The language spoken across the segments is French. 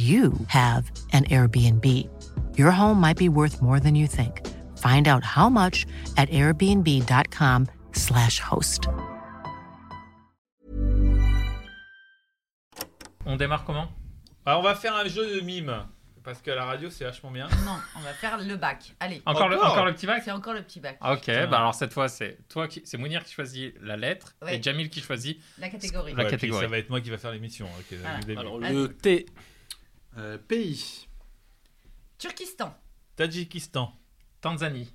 you have an Airbnb. Your home might be worth more than you think. Find out how much at airbnb.com/slash host. On démarre comment Alors, on va faire un jeu de mime. Parce que la radio, c'est vachement bien. Non, on va faire le bac. Allez. encore le, Encore encore le petit bac C'est encore le petit bac. Ok, bah alors cette fois c'est toi qui c'est Mounir qui choisit la lettre Ouais. et Jamil qui choisit La catégorie. La Ouais, catégorie. Ça va être moi qui va faire l'émission. Voilà. Alors, Vas-y. le T. Euh, pays. Turkistan. Tadjikistan. Tanzanie.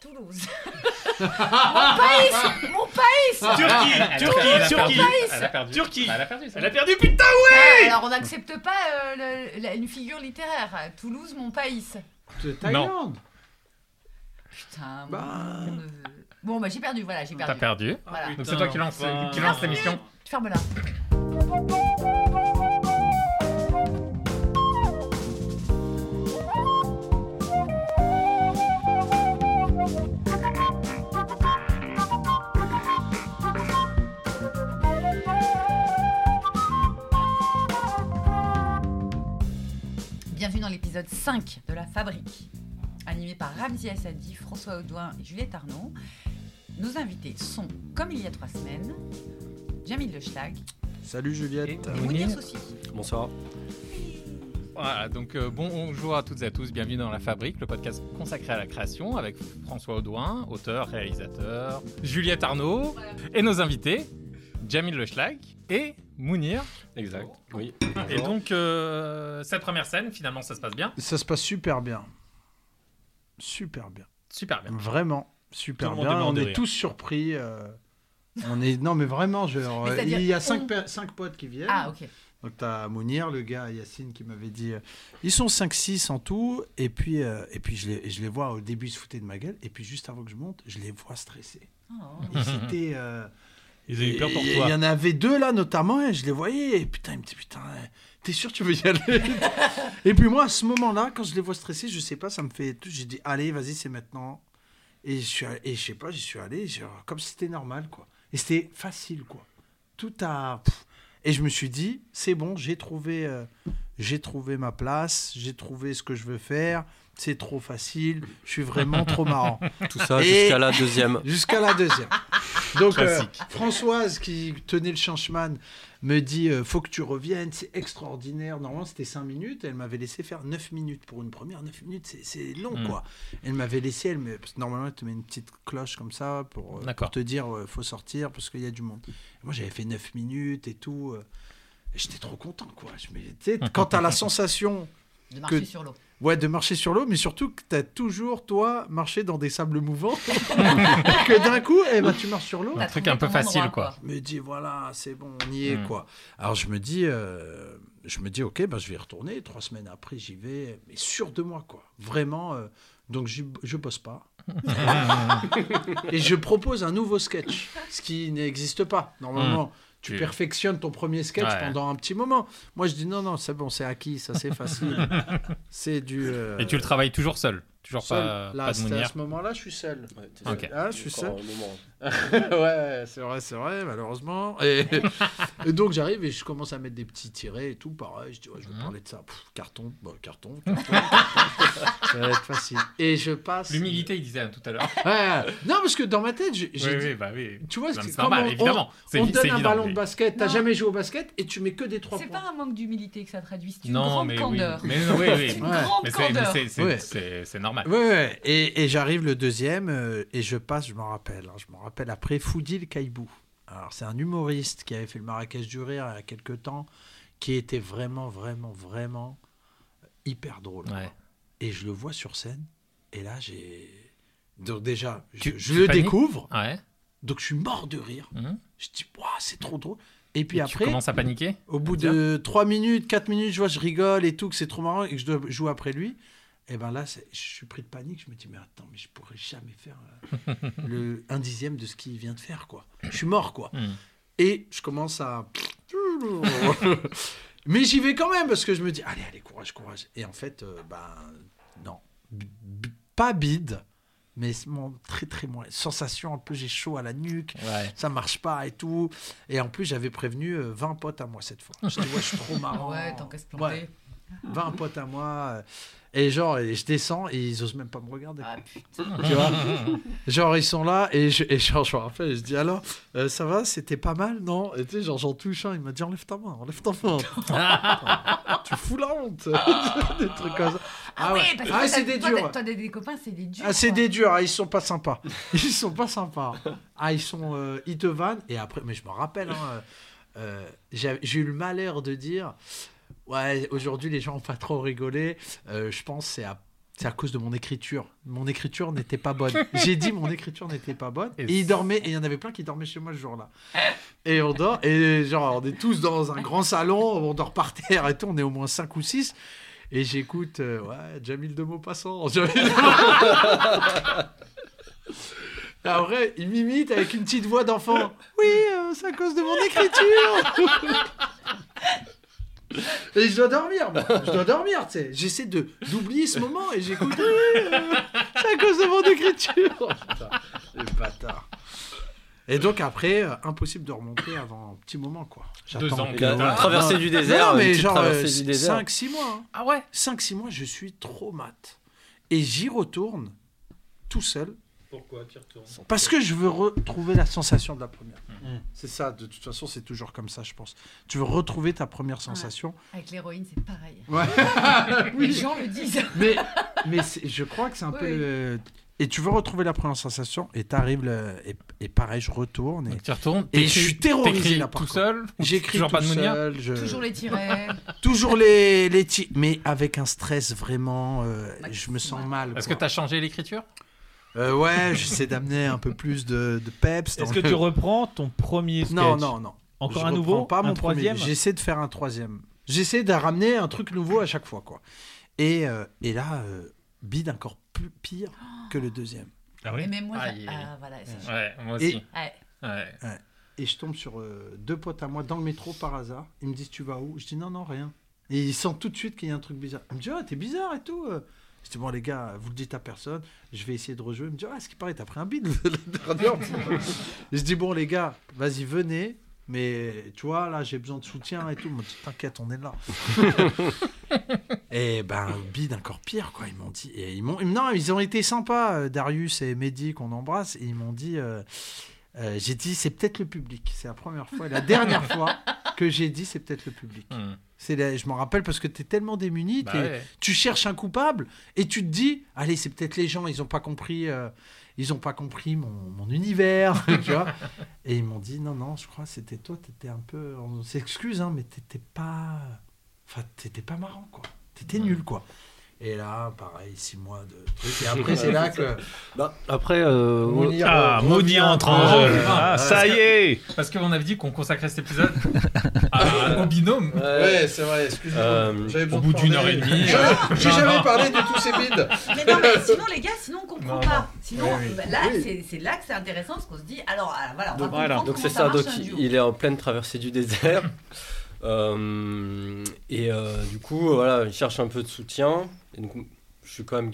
Toulouse. Mon pays Mon pays Turquie Turquie elle a Turquie perdu. Elle a perdu. Turquie. Bah, elle a perdu. ça. Elle a perdu, putain Ah, Alors on n'accepte pas euh, le- la- une figure littéraire. Toulouse, mon pays. De Thaïlande. Putain. Bah. mon neveu. Bon, bah j'ai perdu, voilà, j'ai T'as perdu. perdu. Voilà. Donc c'est toi qui lance, qui lance l'émission. Ferme-la. L'épisode 5 de La Fabrique, animé par Ramzi Assadi, François Audouin et Juliette Arnaud. Nos invités sont, comme il y a trois semaines, Jamil Le Schlag Salut Juliette. et Mounir Soussi. Bonsoir. Voilà, donc euh, bonjour à toutes et à tous, bienvenue dans La Fabrique, le podcast consacré à la création avec François Audouin, auteur, réalisateur, Juliette Arnaud et nos invités, Jamil Le Schlag et Mounir. Exact. Oui. Et donc euh, cette première scène, finalement ça se passe bien, Ça se passe super bien. Super bien. super bien. Vraiment super Tout bien. On est rire. tous surpris. euh, On est non mais vraiment, genre, Mais euh, c'est-à-dire il y a on- cinq, pe- cinq potes qui viennent. Ah, ok. Donc t'as Mounir, le gars Yacine qui m'avait dit, euh, ils sont 5-6 en tout, et puis euh, et puis je les, je les vois au début ils se foutaient de ma gueule, et puis juste avant que je monte, je les vois stressés. Oh. C'était euh, Ils eu peur pour toi. Il y en avait deux là notamment, et je les voyais, et putain, ils me disaient, putain, t'es sûr que tu veux y aller? Et puis moi, à ce moment-là, quand je les vois stressés, je sais pas, ça me fait. tout- J'ai dit, allez, vas-y, c'est maintenant. Et je suis, allé- et je sais pas, j'y suis allé, genre, comme si c'était normal, quoi. Et c'était facile, quoi. Tout a. pff. Et je me suis dit, c'est bon, j'ai trouvé, euh, j'ai trouvé ma place, j'ai trouvé ce que je veux faire. C'est trop facile, je suis vraiment trop marrant. Tout ça Et- jusqu'à la deuxième. Jusqu'à la deuxième. Donc, euh. Françoise, qui tenait le changeman, me dit euh, faut que tu reviennes, c'est extraordinaire. Normalement, c'était 5 minutes. Elle m'avait laissé faire 9 minutes pour une première. 9 minutes, c'est- long, Mm. quoi. Elle m'avait laissé, elle me... parce que normalement, elle te met une petite cloche comme ça pour, euh, pour te dire euh, faut sortir parce qu'il y a du monde. Et moi, j'avais fait 9 minutes et tout. euh, j'étais trop content, quoi. Je me... tu sais, quand tu as la sensation De marcher Que- sur l'eau. Ouais, de marcher sur l'eau, mais surtout que tu as toujours, toi, marché dans des sables mouvants. que d'un coup, eh ben, tu marches sur l'eau. Un T'as truc un peu facile, endroit, quoi. Je me dis, voilà, c'est bon, on y est, Mm. quoi. Alors, je me dis, euh, je me dis ok, ben, je vais y retourner. Trois semaines après, j'y vais, mais sûr de moi, quoi. Vraiment. euh, donc, je bosse pas. et je propose un nouveau sketch, ce qui n'existe pas. Normalement, tu perfectionnes ton premier sketch Ouais. pendant un petit moment. Moi, je dis non, non, c'est bon, c'est acquis, ça c'est facile. c'est du. euh, Et tu le travailles toujours seul? Toujours seul. pas, Là, pas de à ce moment-là, je suis seul. Ouais, Ok. seul. Ah, je suis seul. ouais, c'est vrai, c'est vrai, malheureusement. Et, et donc j'arrive et je commence à mettre des petits tirets et tout, pareil. Je dis, ouais, je vais Mhm. parler de ça. Pff, carton, bah, carton, carton, carton. ça va être facile. Et je passe. L'humilité, il disait hein, tout à l'heure. Ouais, non, parce que dans ma tête, j'ai Oui, dit- oui, bah oui. Tu vois, c'est c'est comme normal, on- évidemment. C'est on te donne c'est un évident, ballon oui. de basket, t'as jamais joué au basket et tu mets que des trois C'est points. pas un manque d'humilité que ça traduit, c'est une Non, grande mais oui. candeur. Mais non, oui, oui. Mais c'est- mais c'est- c'est Ouais. c'est- c'est normal. Ouais, ouais. Et, et j'arrive le deuxième euh, et je passe, je m'en rappelle, hein, je m'en rappelle après Foudil Caïbou. Alors c'est un humoriste qui avait fait le Marrakech du rire il y a quelques temps, qui était vraiment, vraiment, vraiment hyper drôle. Ouais. Et je le vois sur scène et là j'ai... Donc déjà, je, Tu- je tu le paniques découvre, Ouais. donc je suis mort de rire. Mhm. Je dis, Ouah, c'est trop drôle. Et puis Et après, Tu commences à paniquer au bout de 3 minutes, 4 minutes, je vois, je rigole et tout, que c'est trop marrant et que je dois jouer après lui. Et ben là, je suis pris de panique. Je me dis, mais attends, mais je pourrais jamais faire euh, le, un dixième de ce qu'il vient de faire, quoi. Je suis mort, quoi. Hmm. Et je commence à. mais j'y vais quand même parce que je me dis, allez, allez, courage, courage. Et en fait, euh, ben, non. B- b- pas bide, mais mon très, très moins. Sensation un peu, j'ai chaud à la nuque Ouais. ça marche pas et tout. Et en plus, j'avais prévenu euh, 20 potes à moi cette fois. Je dis, ouais, je suis trop marrant. Ouais, tant qu'à se planter. Ouais, 20 potes à moi. euh, Et genre, et je descends et ils osent même pas me regarder. Ah putain. Tu vois? Genre, ils sont là et je, et genre, je me rappelle, je dis, alors, euh, ça va, c'était pas mal, non? Et tu sais, genre, j'en touche un, il m'a dit, enlève ta main, enlève ta main. tu fous la honte. des trucs comme ça. Ah, ouais. oui, parce que Ah, c'est des durs. Toi, des copains, c'est des durs. Ah, c'est des durs, ah, ils sont pas sympas. Ils sont pas sympas. Ah, ils sont. euh, ils te vannent. Et après, mais je me rappelle, hein, euh, j'ai j'ai eu le malheur de dire Ouais, aujourd'hui, les gens ont pas trop rigolé. Euh, je pense que c'est à. C'est à cause de mon écriture. Mon écriture n'était pas bonne. J'ai dit mon écriture n'était pas bonne. Et Et ils dormaient. Et il y en avait plein qui dormaient chez moi ce jour-là. Et on dort. Et genre, on est tous dans un grand salon. On dort par terre et tout. On est au moins 5 ou 6. Et j'écoute, euh, ouais, Jamil de Maupassant. Jamil de Après, il m'imite avec une petite voix d'enfant. Oui, euh, c'est à cause de mon écriture. et je dois dormir, moi. Je dois dormir, tu sais. J'essaie de d'oublier ce moment et j'écoute. Euh, c'est à cause de mon écriture. Oh, putain, les bâtards. Et donc après, euh, impossible de remonter avant un petit moment, quoi. Deux ans. Il a traversé Non, du non, désert. mais genre traversée du désert. 5-6 mois. hein. Ah ouais 5-6 mois, je suis trop mat. Et j'y retourne tout seul Pourquoi tu retournes parce que je veux retrouver la sensation de la première. Mm. C'est ça, de toute façon, c'est toujours comme ça, je pense. Tu veux retrouver ta première sensation. Avec l'héroïne, c'est pareil. Ouais. Les gens le disent. mais je crois que c'est un Oui, peu. oui. le- Et tu veux retrouver la première sensation et t'arrives le... et, et pareil, je retourne et, tu retournes. et je suis terrorisé là par tout seul J'écris Toujours tout pas de Mounir seul, je- Toujours les tirets. toujours les les mais avec un stress vraiment. euh, je me sens mal. Est-ce que tu as changé l'écriture? Euh, ouais, j'essaie d'amener un peu plus de, de peps. Est-ce que le- tu reprends ton premier sketch Non, non, non. Encore Je un nouveau Pas mon Un troisième premier. J'essaie de faire un troisième. J'essaie de ramener un truc nouveau à chaque fois, quoi. Et, euh, et là, euh, bide encore plus pire que le deuxième. Ah Et même moi, j'a- aïe. ah, voilà, c'est- Ouais, moi Et- aussi. Ouais. Ouais. Et je tombe sur euh, deux potes à moi dans le métro par hasard. Ils me disent Tu vas où? Je dis Non, non, rien. Et ils sentent tout de suite qu'il y a un truc bizarre. Ils me disent Ah, t'es bizarre et tout. Je dis Bon, les gars, vous le dites à personne. Je vais essayer de rejouer. Ils me disent Ah, ce qui paraît, t'as pris un bide. Je dis Bon, les gars, vas-y, venez. Mais tu vois, là, j'ai besoin de soutien et tout. Ils m'ont dit T'inquiète, on est là. et ben, bide encore pire, quoi. Ils m'ont dit. Et ils m'ont, non, ils ont été sympas, euh, Darius et Mehdi, qu'on embrasse. Et ils m'ont dit. euh, euh, j'ai dit c'est peut-être le public. C'est la première fois, et la dernière fois que j'ai dit c'est peut-être le public. Hmm. C'est la- je m'en rappelle parce que tu es tellement démuni, Bah ouais. tu cherches un coupable et tu te dis allez c'est peut-être les gens ils ont pas compris euh, ils ont pas compris mon, mon univers tu vois et ils m'ont dit non non je crois que c'était toi t'étais un peu on s'excuse hein, mais t'étais pas enfin t'étais pas marrant quoi t'étais nul quoi Et là, pareil, six mois de trucs. Et après, c'est là que. Bah, après, euh, Mounir, Ah, euh, maudit entre en en jeu. Ah, ça y est Parce qu'on avait dit qu'on consacrait cet épisode à- au binôme. Ouais, c'est vrai, excuse-moi. Euh, Au bout d'une heure et demie. J'ai- euh, jamais parlé de tous ces bides. Mais non, mais sinon, les gars, sinon on comprend Non, pas. non. Sinon, Oui, oui. bah, là, Oui. c'est- là que c'est intéressant, parce qu'on se dit, alors ah, voilà, on va Donc, comprendre c'est ça, donc il, est en pleine traversée du désert. Euh, et euh, du coup, voilà, il cherche un peu de soutien. Et donc, je suis quand même.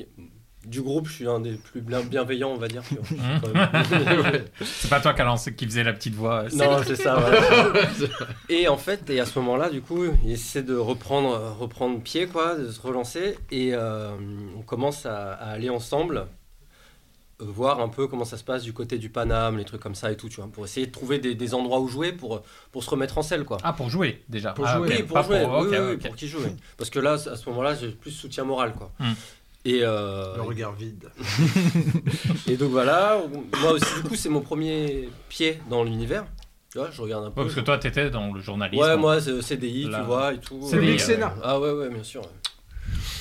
Du groupe, je suis un des plus bien- bienveillants, on va dire. même- C'est pas toi qui, a lancé- qui faisait la petite voix. non, c'est ça. voilà. et en fait, et à ce moment-là, du coup, il essaie de reprendre, reprendre pied, quoi, de se relancer. Et euh, on commence à, à aller ensemble euh, voir un peu comment ça se passe du côté du Paname, les trucs comme ça et tout, tu vois, pour essayer de trouver des, des endroits où jouer pour, pour se remettre en selle, quoi. Ah, pour jouer déjà. Pour Ah, jouer. pour pas jouer, oui, oui, pour oui. Parce que là, à ce moment-là, j'ai plus soutien moral, quoi. Hmm. Et, euh, Le regard vide. et donc voilà, moi aussi, du coup, c'est mon premier pied dans l'univers. Tu vois, je regarde un peu. Ouais, parce que toi, t'étais dans le journalisme. Ouais, moi, c'est CDI, Là. tu vois, et tout. Public Sénat. Ah ouais, ouais, bien sûr. ouais.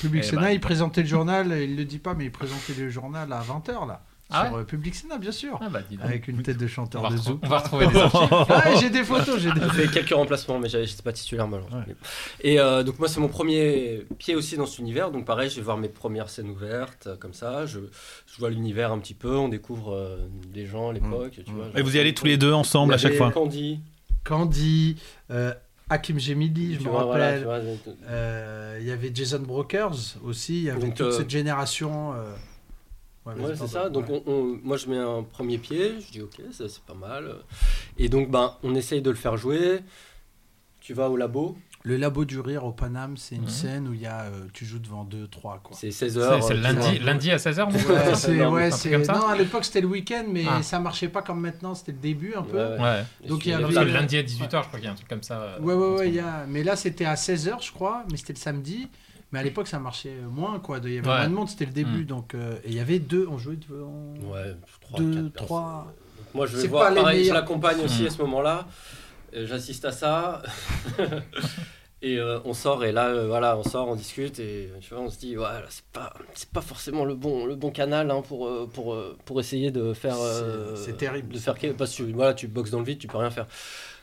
Public Eh Sénat, ben. il présentait le journal, il le dit pas, mais il présentait le journal à 20h là. Ah sur euh, Public Sénat, bien sûr. Ah bah. Avec une tête de chanteur de zouk. on va retrouver des archives. Ah, j'ai des photos, j'ai des fait quelques remplacements, mais j'étais pas titulaire malheureusement. Ouais. Et euh, donc moi c'est mon premier pied aussi dans cet univers, donc pareil je vais voir mes premières scènes ouvertes, euh, comme ça, je, je vois l'univers un petit peu, on découvre euh, des gens à l'époque, tu vois. Et vous y allez tous les deux ensemble à chaque fois Candy, Candy, euh, Hakim Gemidi, je me rappelle. Euh, Il y avait Jason Brokers aussi, il y avait Donc, toute euh, cette génération. Ouais, c'est ça. Donc, ouais. on, on- moi, je mets un premier pied. Je dis, ok, ça, c'est pas mal. Et donc, ben, on essaye de le faire jouer. Tu vas au labo. Le labo du rire au Paname, c'est une Mhm. scène où il y a, euh, tu joues devant 2-3 quoi. C'est 16 C'est lundi, lundi à 16h, non Ouais, c'est, Non, ouais, c'est- comme ça non, à l'époque c'était le week-end, mais Ah. ça marchait pas comme maintenant, c'était le début un peu. Ouais, ouais. Donc, il y avait- lundi à 18h, je crois qu'il y a un truc comme ça. euh, Ouais, ouais, ouais, il y a... mais là c'était à 16h je crois, mais c'était le samedi. Mais à l'époque ça marchait moins quoi, il y avait Ouais. moins de monde, c'était le début. Mm. Donc, euh, et il y avait deux, on jouait devant... Ouais, trois, Deux, quatre trois. Donc, moi, je vais voir. Pareil, je meilleurs. l'accompagne aussi Mm. à ce moment-là. Euh, J'assiste à ça. et euh, on sort, et là, euh, voilà, on sort, on discute, et tu vois, on se dit, ouais, c'est pas, c'est pas forcément le bon, le bon canal hein, pour, euh, pour, euh, pour essayer de faire. euh, C'est- terrible. De faire, parce que voilà, tu boxes dans le vide, tu peux rien faire.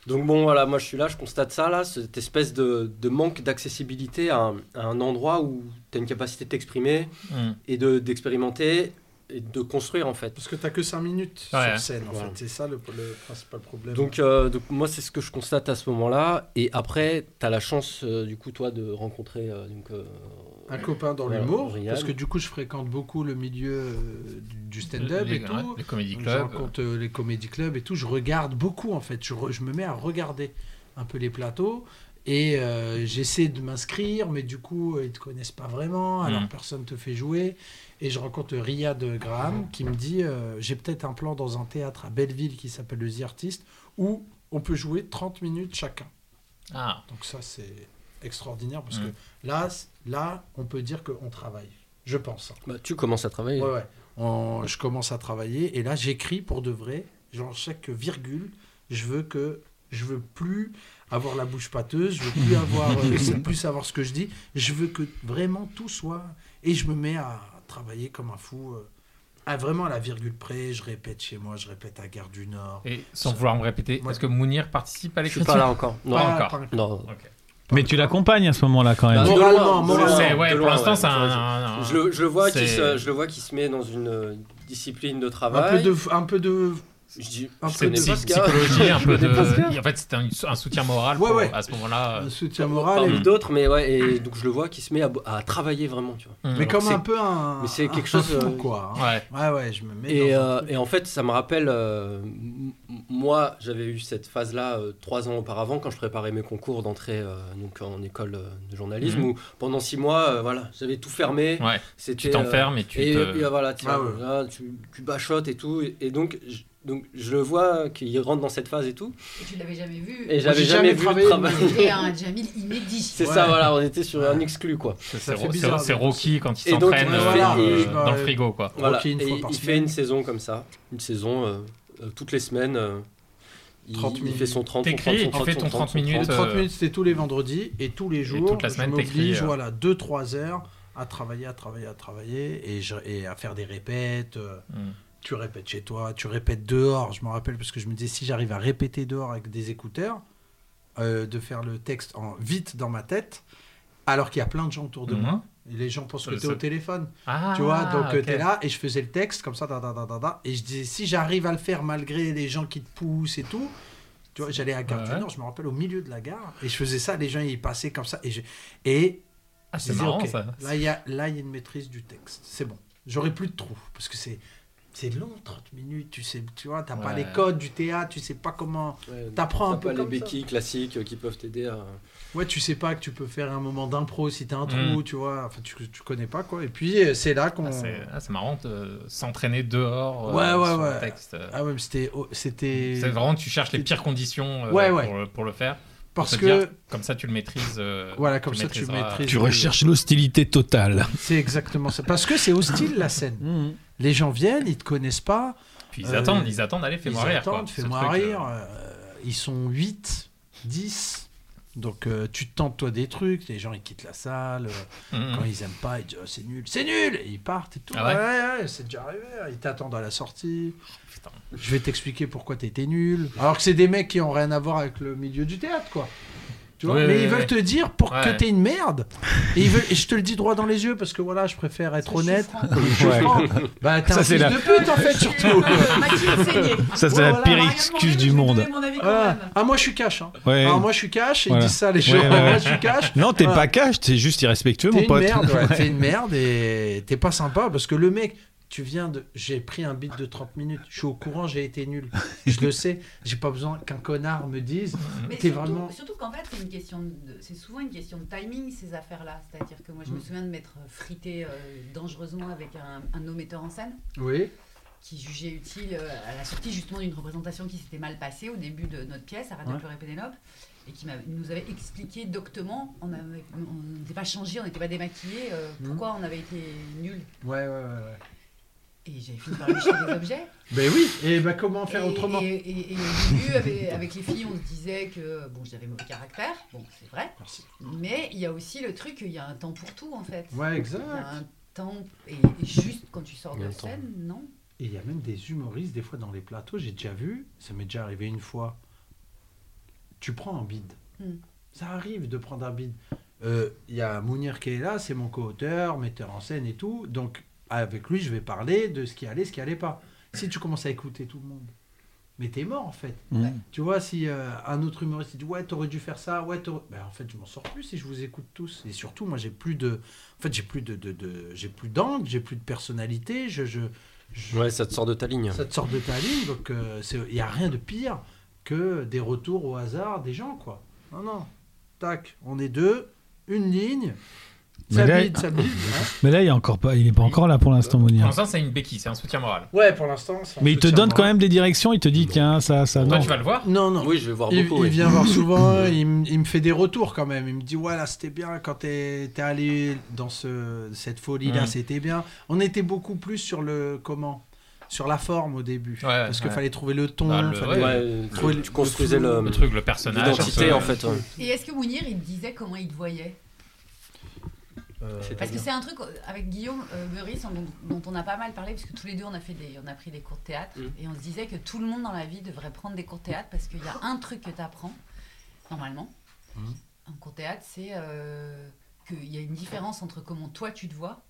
Donc bon, voilà, moi je suis là, je constate ça, là, cette espèce de, de manque d'accessibilité à, un- à un endroit où tu as une capacité de t'exprimer Hmm. et de- d'expérimenter et de construire en fait. Parce que t'as que 5 minutes Ouais. sur scène en Voilà. fait, c'est ça le, le principal problème. Donc, euh, donc moi c'est ce que je constate à ce moment-là et après tu as la chance euh, du coup toi de rencontrer euh, donc, euh, un copain dans l'humour, parce que du coup je fréquente beaucoup le milieu euh, du, du stand-up les, et tout. ouais, les comédie Donc, Je clubs. rencontre euh, les comédie clubs et tout. Je regarde beaucoup en fait. Je, re- je me mets à regarder un peu les plateaux et euh, j'essaie de m'inscrire, mais du coup ils te connaissent pas vraiment, alors Mm. personne te fait jouer. Et je rencontre Riyad Graham qui me dit euh, j'ai peut-être un plan dans un théâtre à Belleville qui s'appelle le The Artist où on peut jouer 30 minutes chacun. Ah, Donc ça c'est extraordinaire parce Mm. que là, là on peut dire qu'on travaille. Je pense. Bah, tu commences à travailler. Ouais, ouais. On- je commence à travailler et là j'écris pour de vrai. Genre chaque virgule, je veux que je veux plus avoir la bouche pâteuse, je veux plus avoir euh, plus savoir ce que je dis. Je veux que vraiment tout soit et je me mets à travailler comme un fou. euh, à vraiment à la virgule près, je répète chez moi, je répète à Gare du Nord. et sans vouloir me répéter, Ouais. est-ce que Mounir participe à Je suis l'écriture pas là encore. Non, Pas Pas- encore. pas- non. Ok. Mais tu l'accompagnes à ce moment-là quand même. Bah, Moralement, moralement. ouais, pour l'instant, ouais. c'est un, Je le, je le vois qui se, je le vois qui se met dans une discipline de Un travail. peu de un peu de Je dis, un peu de psychologie, un peu de. En fait, c'était un, un soutien moral Ouais, pour- ouais. à ce moment-là. un soutien moral. Et- d'autres, mais ouais, et donc je le vois qui se met à, à travailler vraiment, tu vois. hmm. Mais comme un peu un. mais c'est quelque chose, fou, euh, quoi. hein. Ouais. Ouais, ouais, je me mets. Et, dans euh, et en fait, ça me rappelle, euh, moi, j'avais eu cette phase-là euh, trois ans auparavant quand je préparais mes concours d'entrée donc en école de journalisme, Mhm. où pendant six mois, voilà, j'avais tout fermé. Ouais. Tu t'enfermes et tu et, te. et voilà, tu, Ah ouais. là, tu, tu bachotes et tout. Et, donc, donc, je le vois qu'il rentre dans cette phase et tout. Et tu l'avais jamais vu. Et j'avais jamais, jamais vu travaillé le de ma travail. vie. C'était un Jamil inédit. C'est Ouais. ça, voilà, on était sur Ouais. un exclu, quoi. C'est Ça fait c'est- bizarre, c'est mais Rocky quand il s'entraîne euh, euh, dans le frigo, quoi. Voilà. Rocky une et il par fait semaine. une saison comme ça, une saison euh, euh, toutes les semaines. euh, il, 30 il minutes. fait son 30, son 30, T'écris son et tu 30, fais ton 30 son minutes, 30 euh, minutes, c'était tous les vendredis et tous les jours. toute la semaine, je euh. voilà, 2-3 heures à travailler, à travailler, à travailler, et, à faire des répètes. Euh. Tu répètes chez toi, tu répètes dehors. Je me rappelle parce que je me disais, si j'arrive à répéter dehors avec des écouteurs, euh, de faire le texte en vite dans ma tête, alors qu'il y a plein de gens autour de Mhm. moi, et les gens pensent que tu es au téléphone. Ah, Tu vois, donc ok. tu es là et je faisais le texte comme ça, da, da, da, da, da, et je disais si j'arrive à le faire malgré les gens qui te poussent et tout, tu vois, j'allais à Gare du Ouais. Nord, je me rappelle au milieu de la gare et je faisais ça, les gens ils passaient comme ça et je et Ah, c'est marrant ok, ça. là il y a là il y a une maîtrise du texte, c'est bon, j'aurai plus de trous parce que c'est c'est long 30 minutes, tu sais, tu vois, t'as pas Ouais. les codes du théâtre, tu sais pas comment Ouais, T'apprends un t'as peu pas les comme ça. béquilles classiques euh, qui peuvent t'aider à. Ouais, tu sais pas que tu peux faire un moment d'impro si t'as un trou, Mm. tu vois. Enfin, tu, tu connais pas quoi. Et puis euh, c'est là qu'on. Ah, c'est ah, marrant de s'entraîner dehors euh, Ouais, ouais, sur ouais. le texte. Ah ouais, c'était, oh, c'était. C'est vraiment, tu cherches les pires conditions euh, Ouais, ouais. Pour, le- pour le faire. Parce que dire, comme ça, tu le maîtrises. euh, Voilà, comme ça, tu maîtrises. Tu recherches l'hostilité totale. c'est exactement ça. Parce que c'est hostile la scène. Les gens viennent, ils te connaissent pas. Puis ils Euh, attendent, ils attendent, allez, fais-moi rire. attendent, fais-moi euh, ils sont 8, 10. Donc euh, tu tentes toi des trucs. Les gens ils quittent la salle. euh, Mhm. Quand ils aiment pas, ils disent Oh, c'est nul, c'est nul. Et ils partent et tout. Ah ouais ouais, ouais, c'est déjà arrivé. Ils t'attendent à la sortie. Putain. Je vais t'expliquer pourquoi t'étais nul. Alors que c'est des mecs qui ont rien à voir avec le milieu du théâtre, quoi. Tu vois Ouais, Mais ouais, ils veulent ouais. te dire pour que Ouais. t'es une merde. Et, ils veulent... et je te le dis droit dans les yeux parce que voilà, je préfère être honnête. Franc. Bah, t'es Ça, un c'est fils la- de pute en fait, surtout. Ça, c'est Ouais, la voilà. pire excuse du monde. Voilà. Ah, moi je suis cash. Hein. Ouais. Alors moi je suis cash, Voilà. ils disent ça les gens. Ouais, ouais, ouais. Moi je suis cash. Non, t'es Voilà. pas cash, t'es juste irrespectueux, T'es mon une pote. merde, ouais, Ouais. t'es une merde et t'es pas sympa parce que le mec, tu viens de. J'ai pris un beat de 30 minutes, je suis au courant, j'ai été nul. Je le sais, j'ai pas besoin qu'un connard me dise. Mais T'es surtout, vraiment. surtout qu'en fait, c'est une question de, c'est souvent une question de timing ces affaires-là. C'est-à-dire que moi, je Mm. me souviens de m'être frité euh, dangereusement avec un, un de nos metteurs en scène Oui. qui jugeait utile euh, à la sortie justement d'une représentation qui s'était mal passée au début de notre pièce, Arrête de Ouais. pleurer Pénélope, et qui nous avait expliqué doctement, on n'était pas changé, on n'était pas démaquillé, euh, Mm. pourquoi on avait été nuls. Ouais, ouais, ouais. ouais. Et j'avais fini par lui jeter des objets. Ben oui, et ben comment faire Et- autrement Et, et- et au début, avec, avec les filles, on se disait que bon, j'avais mauvais caractère, bon, c'est vrai. Merci. Mais il y a aussi le truc qu'il y a un temps pour tout, en fait. Ouais, Il exact. y a un temps, et, et juste quand tu sors Il de scène, non. Et il y a même des humoristes, des fois dans les plateaux, j'ai déjà vu, ça m'est déjà arrivé une fois. Tu prends un bide. Hmm. Ça arrive de prendre un bide. Euh, Il y a Mounir qui est là, c'est mon co-auteur, metteur en scène et tout. Donc avec lui, je vais parler de ce qui allait, ce qui allait pas. Si tu commences à écouter tout le monde, mais t'es mort en fait. Tu vois, si euh, un autre humoriste dit ouais, t'aurais dû faire ça, ouais, t'aurais- ben, en fait, je m'en sors plus si je vous écoute tous. Et surtout, moi, j'ai plus de, en fait, j'ai plus de, de, de- j'ai plus d'angle, j'ai plus de personnalité. Je, je, je- Ouais, ça te sort de ta ligne. ça te sort de ta ligne, donc il n'y a rien de pire que des retours au hasard des gens, quoi. Non, non. Tac, on est deux, une ligne, Mais ça là- bide, ça bide. hein. Mais là, il est encore pas, il est pas encore là pour l'instant, Pour Mounir. l'instant, c'est une béquille, c'est un soutien moral. Ouais, pour l'instant. Mais il te donne moral. quand même des directions, il te dit tiens, ça, ça, Toi, non. tu vas le voir? Non, non. Oui, je vais voir Il, beaucoup. il oui. vient voir souvent, il, me- il me fait des retours quand même. Il me dit Ouais, là c'était bien quand t'es es allé dans ce, cette folie-là, Mhm. c'était bien. On était beaucoup plus sur le comment? Sur la forme au début. Ouais, parce qu'il ouais. fallait trouver le ton. Bah, le- fallait- Ouais, Trouver le- tu construisais le le, Le truc, le personnage. l'identité en fait. ouais. Et est-ce que Mounir, il disait comment il te voyait? Parce que c'est un truc euh, avec Guillaume euh, dont, dont on a pas mal parlé, parce que tous les deux on a, fait des, on a pris des cours de théâtre, Mhm. et on se disait que tout le monde dans la vie devrait prendre des cours de théâtre, parce qu'il y a un truc que tu apprends, normalement, Mhm. en cours de théâtre, c'est euh, qu'il y a une différence entre comment toi tu te vois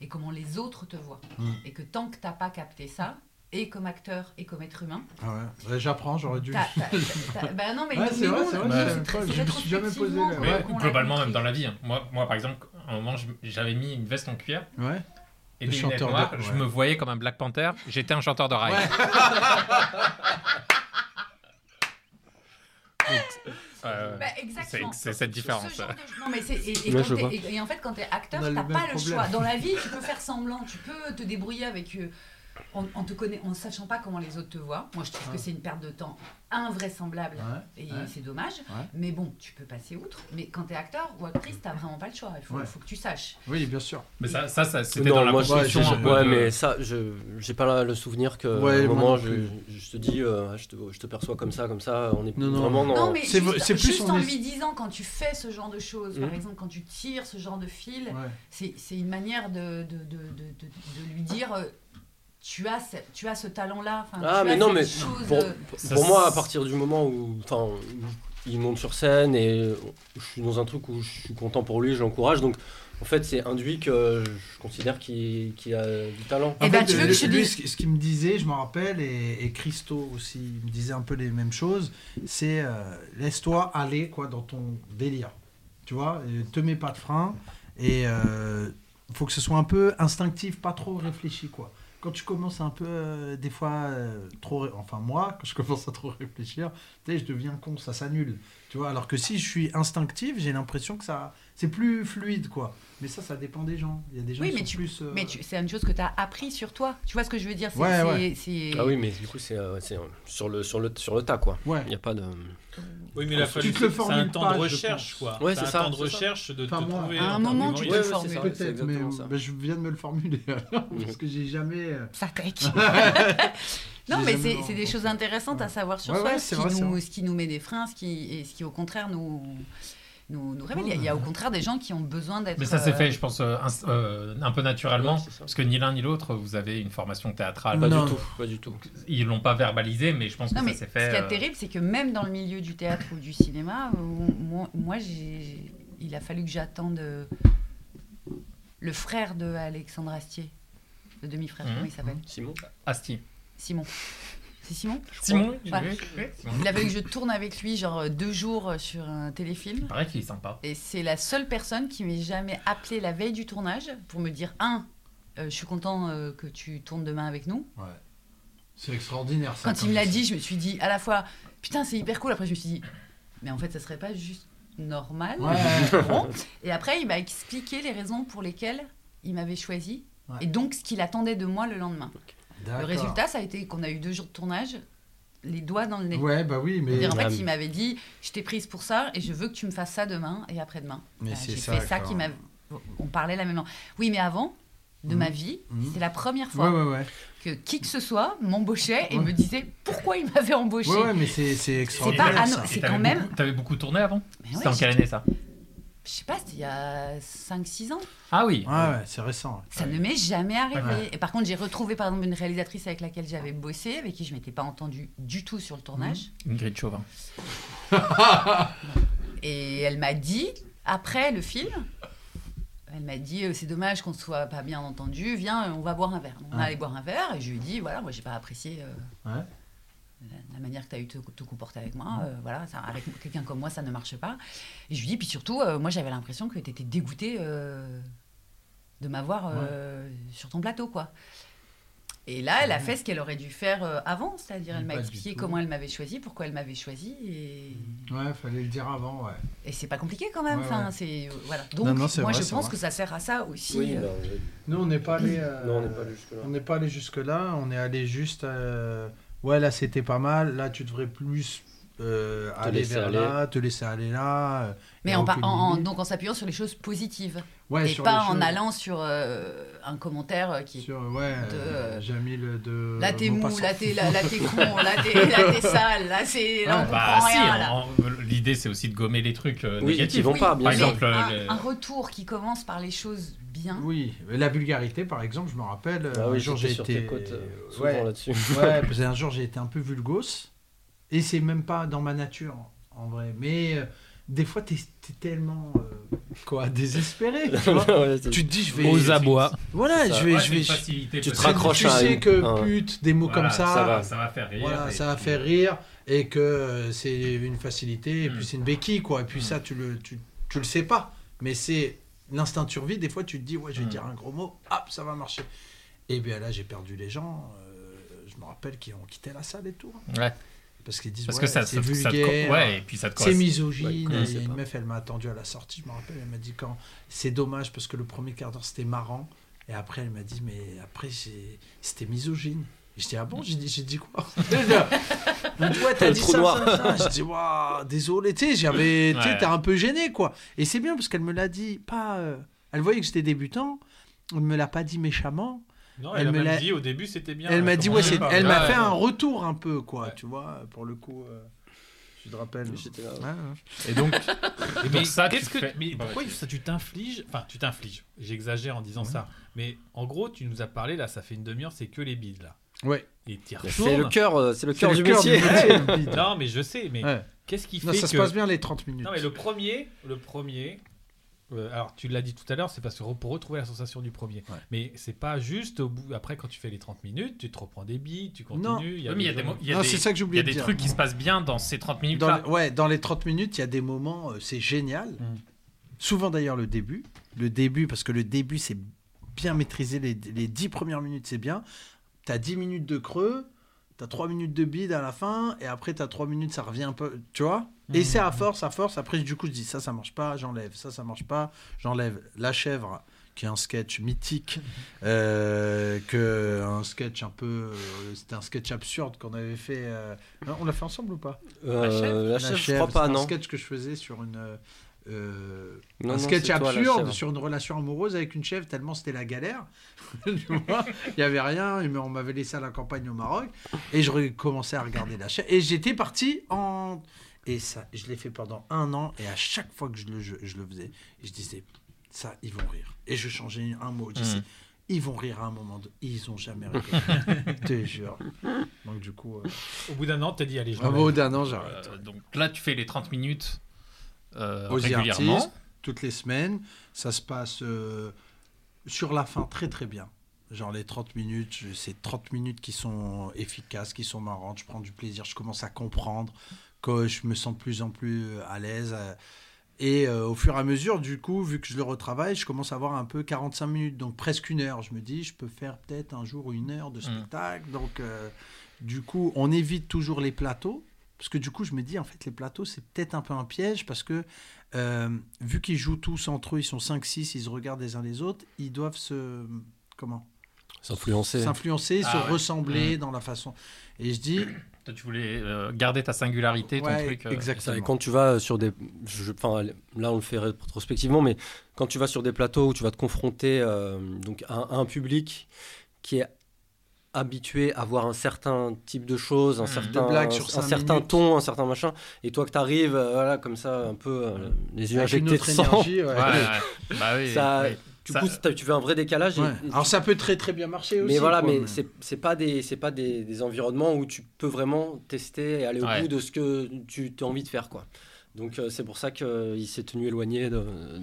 et comment les autres te voient. Mhm. Et que tant que t'as pas capté ça, et comme acteur et comme être humain, Ah ouais. J'apprends, j'aurais dû. t'as- t'as- t'as- bah non mais, Ouais, c'est vrai, c'est vrai, je me suis jamais posé Mais globalement, même dans la vie. hein. Moi, moi, par exemple, à un moment, j'avais mis une veste en cuir Ouais. et Le des lunettes chanteur de- noires. Je ouais. me voyais comme un Black Panther. J'étais un chanteur de rail. Euh, Bah, exactement. c'est- cette Ce différence. genre de- Non, mais c'est et, et Ouais, quand je t'es- vois. et- et en fait quand t'es acteur, On a le t'as même pas le problème. choix. Dans la vie, tu peux faire semblant, tu peux te débrouiller avec euh, en, en te connaît, en sachant pas comment les autres te voient. Moi, je trouve que c'est une perte de temps invraisemblable Ouais, et ouais. c'est dommage. Ouais. Mais bon, tu peux passer outre. Mais quand tu es acteur ou actrice, tu vraiment pas le choix. Il faut, Ouais. faut que tu saches. Oui, bien sûr. Mais ça, ça, ça, c'était dans la moi, je- construction. ouais, de- mais ça, je j'ai pas le souvenir que moi moment je, je te dis, euh, je, te, je te perçois comme ça, comme ça. On est Non, non. vraiment dans. Non, mais C'est- juste, c'est plus juste on en est- lui disant, quand tu fais ce genre de choses, par Mhm. exemple, quand tu tires ce genre de fil, Ouais. c'est c'est une manière de, de, de, de, de- de lui dire euh, tu, as ce, tu as ce talent-là. Enfin, Ah, tu mais as non, mais pour, euh, pour- moi, à partir du moment où, enfin, il monte sur scène et je suis dans un truc où je suis content pour lui, je l'encourage. Donc, en fait, c'est induit que je considère qu'il a du talent. Eh En ben, fait, tu veux que je te lui, dise- ce qui- ce qu'il me disait, je me rappelle, et, et Christo aussi, il me disait un peu les mêmes choses, c'est euh, laisse-toi aller quoi dans ton délire. Tu vois, et te mets pas de frein, et il faut que ce soit un peu instinctif, pas trop réfléchi quoi. Quand tu commences un peu, euh, des fois, euh, trop. Enfin, moi, quand je commence à trop réfléchir, sais, je deviens con, ça s'annule. Tu vois, alors que si je suis instinctif, j'ai l'impression que ça. C'est plus fluide, quoi. Mais ça, ça dépend des gens. Il y a des gens Oui, qui mais sont tu- plus. euh, Mais c'est une chose que tu as appris sur toi. Tu vois ce que je veux dire? C'est- Ouais, c'est- ouais. c'est- Ah oui, mais du coup, c'est euh, c'est, euh, sur, le, sur, le, sur le tas, quoi. Ouais. Il n'y a pas de. Oui, mais il a Tu fallu. te le C'est un temps pas, de je recherche, quoi. Ouais, c'est c'est un temps de recherche de Enfin, te moi, trouver. à un en moment, tu te le Ouais, formules. Peut-être, mais bah, je viens de me le formuler alors, parce que j'ai jamais. euh, Ça tech. Non, mais c'est des choses intéressantes à savoir sur Ouais, soi, ouais, ce, qui vrai, nous, ce qui nous met des freins, ce qui, et ce qui au contraire nous, nous, nous révèle. Il y a- Il y, a au contraire des gens qui ont besoin d'être. Mais ça s'est euh, fait, je pense, euh, euh, un peu naturellement. Parce que ni l'un ni l'autre, vous avez une formation théâtrale. Pas Non. du tout, pas du tout. Ils l'ont pas verbalisé, mais je pense que mais ça s'est ce fait. qui est euh, terrible, c'est que même dans le milieu du théâtre ou du cinéma, euh, moi, il a fallu que j'attende euh, le frère de Alexandre Astier, le demi-frère, Mhm. comment il s'appelle? Simon Asti. Simon. C'est Simon. Simon Ouais. Simon. Il a fallu que je tourne avec lui, genre euh, deux jours euh, sur un téléfilm. Il paraît qu'il est sympa. Et c'est la seule personne qui m'ait jamais appelé la veille du tournage pour me dire un, euh, je suis content euh, que tu tournes demain avec nous. Ouais. C'est extraordinaire ça. Quand il me l'a dit, je me suis dit à la fois putain c'est hyper cool. Après je me suis dit mais en fait ça serait pas juste normal. Ouais. Bon. Et après il m'a expliqué les raisons pour lesquelles il m'avait choisi Ouais. et donc ce qu'il attendait de moi le lendemain. Le résultat ça a été qu'on a eu deux jours de tournage, les doigts dans le nez. Ouais, bah oui, mais. En fait, il m'avait dit Je t'ai prise pour ça et je veux que tu me fasses ça demain et après-demain. Mais c'est J'ai ça, fait ça qui m'a. On parlait la même langue. Oui, mais avant de Mhm. ma vie, Mhm. c'est la première fois ouais, ouais. que qui que ce soit m'embauchait et Ouais. me disait pourquoi il m'avait embauché. Ouais, ouais, mais c'est c'est C'est extraordinaire. pas c'est t'avais quand même. beaucoup- T'avais beaucoup tourné avant? C'était en quelle année ça? Je sais pas, c'était il y a 5-6 ans. Ah oui. Ouais, ouais, c'est récent. Ça ne m'est jamais arrivé. Ouais. Et par contre, j'ai retrouvé par exemple une réalisatrice avec laquelle j'avais bossé, avec qui je m'étais pas entendue du tout sur le tournage. Ingrid Chauvin. Et elle m'a dit, après le film, elle m'a dit euh, c'est dommage qu'on ne soit pas bien entendu, viens, euh, on va boire un verre. On Ouais. allait boire un verre et je lui ai dit voilà, moi j'ai pas apprécié euh, Ouais. La, manière que tu as eu de te, te comporter avec moi. euh, voilà, ça, avec quelqu'un comme moi, ça ne marche pas. Et je lui dis, puis surtout, euh, moi j'avais l'impression que tu étais dégoûté euh, de m'avoir euh, sur ton plateau, quoi. Et là, elle a fait ce qu'elle aurait dû faire avant, c'est-à-dire elle m'a expliqué comment elle m'avait choisi, pourquoi elle m'avait choisi, et, Ouais, fallait le dire avant, ouais. et c'est pas compliqué quand même. Ouais, Enfin, ouais. c'est voilà. Donc, Non, non, c'est moi, vrai, je pense vrai. que ça sert à ça aussi. Oui, euh, bah, Nous, on n'est pas allé. euh, non, on n'est pas allé jusque-là. On n'est pas allé jusque-là, on est allé juste. euh, Ouais, là c'était pas mal, là tu devrais plus euh, aller vers aller. là, te laisser aller là. euh, mais en, donc en s'appuyant sur les choses positives Ouais, et sur pas en choses- allant sur euh, un commentaire euh, qui est Sur, ouais, de, euh, Jamil de. Là t'es mou, là t'es là, là, t'es con, là t'es sale, là c'est là on Ouais, comprend Bah si, rien L'idée c'est aussi de gommer les trucs euh, Oui, négatifs. qui vont pas, bien Par sûr. exemple, Mais un, les- un retour qui commence par les choses bien. Oui, la vulgarité par exemple, je me rappelle. Ah un jour j'étais j'ai sur été. tes côtes euh, souvent ouais, là-dessus. ouais, qu'un jour j'ai été un peu vulgos. Et c'est même pas dans ma nature en vrai. Mais euh, des fois t'es es tellement. euh, quoi, désespéré. tu vois. Ouais, c'est- tu te dis je vais. Aux abois. Voilà, je vais. Ouais, je vais facilité, tu te raccroches tu à sais une- que un- pute, des mots Voilà, comme ça, ça va. Ça va faire rire. voilà, et- ça va faire rire et que euh, c'est une facilité et Mm. puis c'est une béquille quoi. Et puis Mm. ça tu le tu, tu le sais pas, mais c'est l'instinct de survie. Des fois tu te dis ouais je vais Mm. dire un gros mot, hop ça va marcher. Et bien là j'ai perdu les gens. euh, je me rappelle qu'ils ont quitté la salle et tout Ouais, parce qu'ils disent parce ouais, que ça, c'est ça, ça te co- vulgaire. ouais, et puis ça te C'est misogyne. Ouais, il y a connaissez une meuf, elle m'a attendu à la sortie. Je me rappelle, elle m'a dit quand c'est dommage parce que le premier quart d'heure c'était marrant Et après, elle m'a dit, mais après, c'était misogyne. Et je dis, ah bon, j'ai dit, j'ai dit quoi? Dit, ouais, t'as dit ça, ça, ça. Je dis, waouh, désolé, tu sais, j'avais, tu sais, t'es un peu gêné, quoi. Et c'est bien parce qu'elle me l'a dit, pas. euh, Elle voyait que j'étais débutant, elle me l'a pas dit méchamment. Non, Elle elle, me l'a- dit au début c'était bien. elle m'a a dit, ouais, c'est- elle m'a Ouais, fait ouais. un retour un peu, quoi, Ouais. tu vois, pour le coup. euh, Tu te rappelles J'étais là. Ouais, ouais. Et donc, Et donc mais ça, qu'est-ce tu que fais- mais Bah, pourquoi vas-y. ça tu t'infliges Enfin, tu t'infliges. J'exagère en disant ça. Mais en gros, tu nous as parlé là, ça fait une demi-heure, c'est que les bides là. Ouais. Et C'est le cœur, euh, c'est le cœur du cœur métier. Non, mais je sais. Mais Ouais. qu'est-ce qui fait Non, ça se passe bien les 30 minutes. Non, mais le premier, le premier. Euh, alors, tu l'as dit tout à l'heure, c'est parce que pour retrouver la sensation du premier. Ouais. Mais c'est pas juste au bout. Après, quand tu fais les 30 minutes, tu te reprends des billes, tu continues. Non. Il y Oui, a mais il y a des des, mo- moments- il y a Non, des- c'est ça que j'ai il y a de des dire. trucs qui se passent bien dans ces 30 minutes Dans ouais, dans les 30 minutes, il y a des moments, euh, c'est génial. Mm. Souvent d'ailleurs le début. Le début, parce que le début, c'est bien maîtrisé. Les, les 10 premières minutes, c'est bien. Tu as 10 minutes de creux, tu as 3 minutes de bide à la fin, et après tu as 3 minutes, ça revient un peu. Tu vois? Et Mm. c'est à force, à force. Après, du coup, je dis ça, ça marche pas, j'enlève. Ça, ça marche pas, j'enlève. La chèvre, qui est un sketch mythique, euh, que un sketch un peu. euh, C'était un sketch absurde qu'on avait fait. euh, on l'a fait ensemble ou pas? Euh, la chèvre, je crois pas, non. un sketch que je faisais sur une. euh, Non, un sketch absurde sur une relation amoureuse avec une chèvre, tellement c'était la galère. Il n'y avait rien, et on m'avait laissé à la campagne au Maroc, et je recommençais à regarder la chèvre. Et j'étais parti en. Et ça, je l'ai fait pendant un an, et à chaque fois que je le, je, je le faisais, je disais, ça, ils vont rire. Et je changeais un mot, je disais, Mhm. ils vont rire à un moment, de... ils ont jamais rigolé. Je te jure. Donc du coup, euh, Au bout d'un an, t'as dit allez, je au m'en bout d'un an, j'arrête. Euh, donc là, tu fais les 30 minutes euh, aux régulièrement. artistes, toutes les semaines. Ça se passe euh, sur la fin très très bien. Genre les 30 minutes, c'est 30 minutes qui sont efficaces, qui sont marrantes. Je prends du plaisir, je commence à comprendre, que je me sens de plus en plus à l'aise. euh, Et euh, au fur et à mesure, du coup, vu que je le retravaille, je commence à avoir un peu 45 minutes, donc presque une heure. Je me dis, je peux faire peut-être un jour une heure de spectacle. Donc, euh, du coup, on évite toujours les plateaux. Parce que du coup, je me dis, en fait, les plateaux, c'est peut-être un peu un piège. Parce que, euh, vu qu'ils jouent tous entre eux, ils sont 5-6, ils se regardent les uns les autres, ils doivent se. Comment? S'influencer. S'influencer, Ah se ouais. ressembler dans la façon. Et je dis. Toi, tu voulais euh, garder ta singularité, ton Ouais, truc. euh, exactement. Et quand tu vas sur des. je- Enfin, là, on le fait rétrospectivement, mais quand tu vas sur des plateaux où tu vas te confronter euh, donc à, à un public qui est habitué à voir un certain type de choses, un Mmh. certain, sur un ton, un certain machin, et toi que tu arrives, voilà, comme ça, un peu euh, les yeux Avec injectés de sang, énergie, ouais. Ouais, ouais. Bah oui. ça, mais du ça- coup, t'as- tu fais un vrai décalage. et- Ouais. et Alors tu- ça peut très très bien marcher aussi. mais voilà, quoi, mais c'est c'est pas des c'est pas des, des environnements où tu peux vraiment tester et aller au Ouais. bout de ce que tu as envie de faire quoi. Donc euh, c'est pour ça qu'il s'est tenu éloigné de,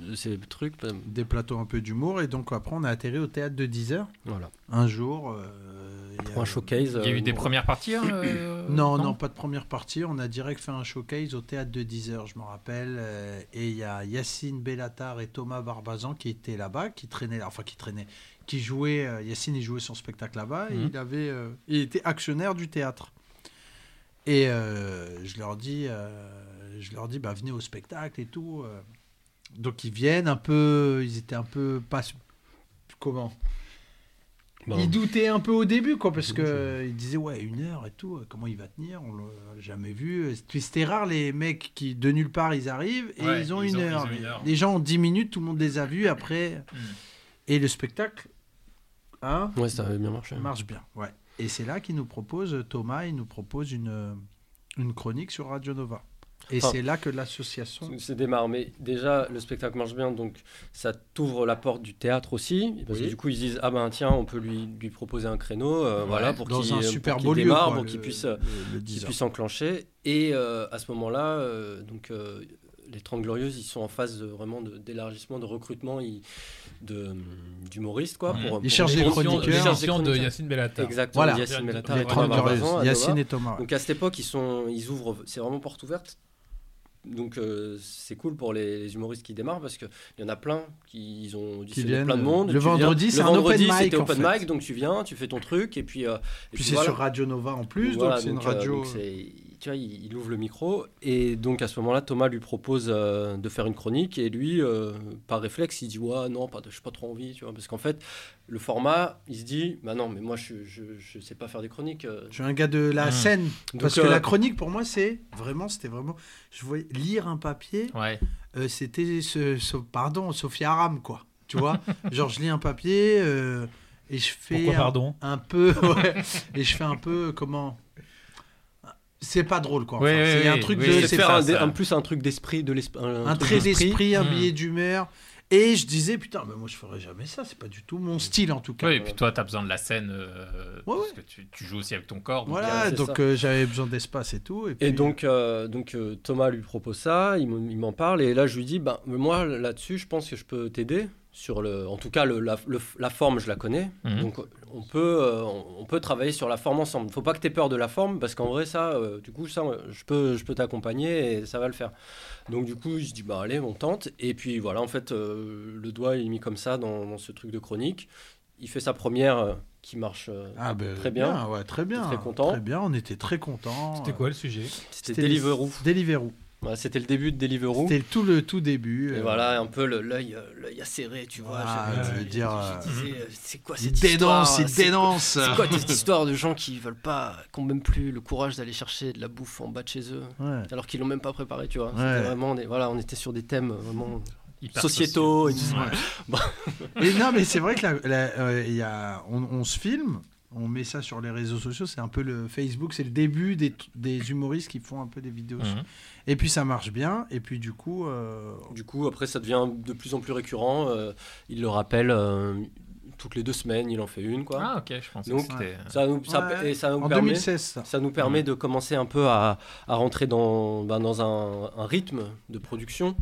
de ces trucs. euh, des plateaux un peu d'humour. Et donc après, on a atterri au théâtre de 10 heures. Voilà. Un jour. euh, Pour un showcase. Il y a eu euh, des premières parties hein, euh, Non, non, pas de première partie. On a direct fait un showcase au théâtre de 10 heures, je me rappelle. euh, et il y a Yacine Bellatar et Thomas Barbazan qui étaient là-bas, qui traînaient, enfin qui traînaient, qui jouaient. Yacine, il jouait son spectacle là-bas. Et Mhm. il avait, euh, il était actionnaire du théâtre. Et euh, je leur dis, euh, je leur dis, bah venez au spectacle et tout. Donc ils viennent un peu, ils étaient un peu pas comment? Bon. Ils doutaient un peu au début, quoi, parce que ils disaient ouais une heure et tout, comment il va tenir, on l'a jamais vu. C'était rare les mecs qui de nulle part ils arrivent et Ouais, ils ont ils une ont- ils heure. ont une heure. Les gens ont 10 minutes, tout le monde les a vus après. Mm. Et le spectacle, hein, Ouais, ça avait bien marché. marche bien. Ouais. Et c'est là qu'il nous propose Thomas, il nous propose une une chronique sur Radio Nova. Et Enfin, c'est là que l'association. C'est démarre, mais déjà le spectacle marche bien, donc ça t'ouvre la porte du théâtre aussi, parce Oui. que du coup ils se disent ah ben tiens on peut lui, lui proposer un créneau, euh, voilà pour qu'il lieu, démarre, quoi, pour qu'il puisse le- le qui 10 heures. puisse enclencher. Et euh, à ce moment-là, euh, donc euh, les 30 Glorieuses, ils sont en phase de, vraiment d'élargissement, de, recrutement de, hum, d'humoristes. Quoi, pour, Ils pour cherchent des l'émission- chroniqueurs. ils cherchent des L'émission de. Yacine Bellatar. Exactement, Voilà. Yacine Bellatar Les et 30 Thomas glorieuses. Yacine et Thomas. ouais. Donc à cette époque, ils, sont, ils ouvrent, c'est vraiment porte ouverte. Donc euh, c'est cool pour les, les humoristes qui démarrent parce qu'il y en a plein qui ils ont Qui viennent, plein de monde. le Tu viens- vendredi, c'est le un open mic, en open fait. mic, donc tu viens, tu fais ton truc et puis. euh, et Puis c'est voilà. sur Radio Nova en plus, Voilà, donc c'est une euh, radio. Tu vois, il, il ouvre le micro et donc à ce moment-là, Thomas lui propose euh, de faire une chronique et lui, euh, par réflexe, il dit ouais non, pas, de- j'ai pas trop envie, tu vois, parce qu'en fait, le format, il se dit bah non, mais moi je je, je sais pas faire des chroniques. euh. Je suis un gars de la Mmh. scène. Donc, Parce que la chronique, pour moi, c'est vraiment, c'était vraiment. Je voyais lire un papier, Ouais. euh, c'était, ce, ce- pardon, Sophia Aram, quoi. Tu vois Genre, je lis un papier euh, et je fais. Pourquoi un- pardon? un peu ouais, et je fais un peu comment? C'est pas drôle quoi Oui, Enfin, oui, c'est un truc oui, de C'est faire un, en plus un truc d'esprit, de l'esp- un, un trait d'esprit. un Hmm. billet d'humeur. Et je disais putain mais moi je ferais jamais ça c'est pas du tout mon style en tout cas. Oui, et puis toi, tu as besoin de la scène euh, Ouais, parce que tu, tu joues aussi avec ton corps. donc, voilà euh, donc euh, j'avais besoin d'espace et tout et, puis, Et donc, euh, donc Thomas lui propose ça, il m'en parle, et là je lui dis, ben, moi là-dessus, je pense que je peux t'aider. Sur le, en tout cas, le- la, le- la forme, je la connais. Mhm. Donc, on peut, euh, on, peut travailler sur la forme ensemble. Il faut pas que tu aies peur de la forme, parce qu'en vrai, ça, euh, du coup, ça, je peux, je peux t'accompagner et ça va le faire. Donc, du coup, je dis, bah allez, on tente. Et puis voilà, en fait, euh, le doigt il est mis comme ça dans, dans ce truc de chronique. Il fait sa première euh, qui marche euh, ah, ben, très bien. ouais très bien Très content. très bien on était très contents C'était quoi le sujet? C'était C'était Deliveroo. Deliveroo Voilà, C'était le début de Deliveroo. c'était tout le tout début Et euh, voilà, un peu l'œil euh, l'œil acéré, tu vois. Ah, je, veux dire, euh, disais, c'est quoi cette dénonce histoire dénonce C'est quoi cette histoire de gens qui veulent pas, qui ont même plus le courage d'aller chercher de la bouffe en bas de chez eux, Ouais. alors qu'ils l'ont même pas préparé, tu vois. Ouais. C'était vraiment, des- voilà, on était sur des thèmes vraiment sociétaux et tout sociaux. ça. Ouais. Et non, mais c'est vrai que euh, y a, on, on se filme, on met ça sur les réseaux sociaux, c'est un peu le Facebook, c'est le début des, des humoristes qui font un peu des vidéos. Mhm. Et puis ça marche bien, et puis du coup, euh, Du coup, après, ça devient de plus en plus récurrent. euh, il le rappelle euh, toutes les deux semaines, il en fait une, quoi. Ah, ok, je pensais Donc, que. Ça nous, ça- Ouais. et ça nous en permet. 2016, ça. Ça nous permet de commencer un peu à, à rentrer dans, ben, dans un, un rythme de production.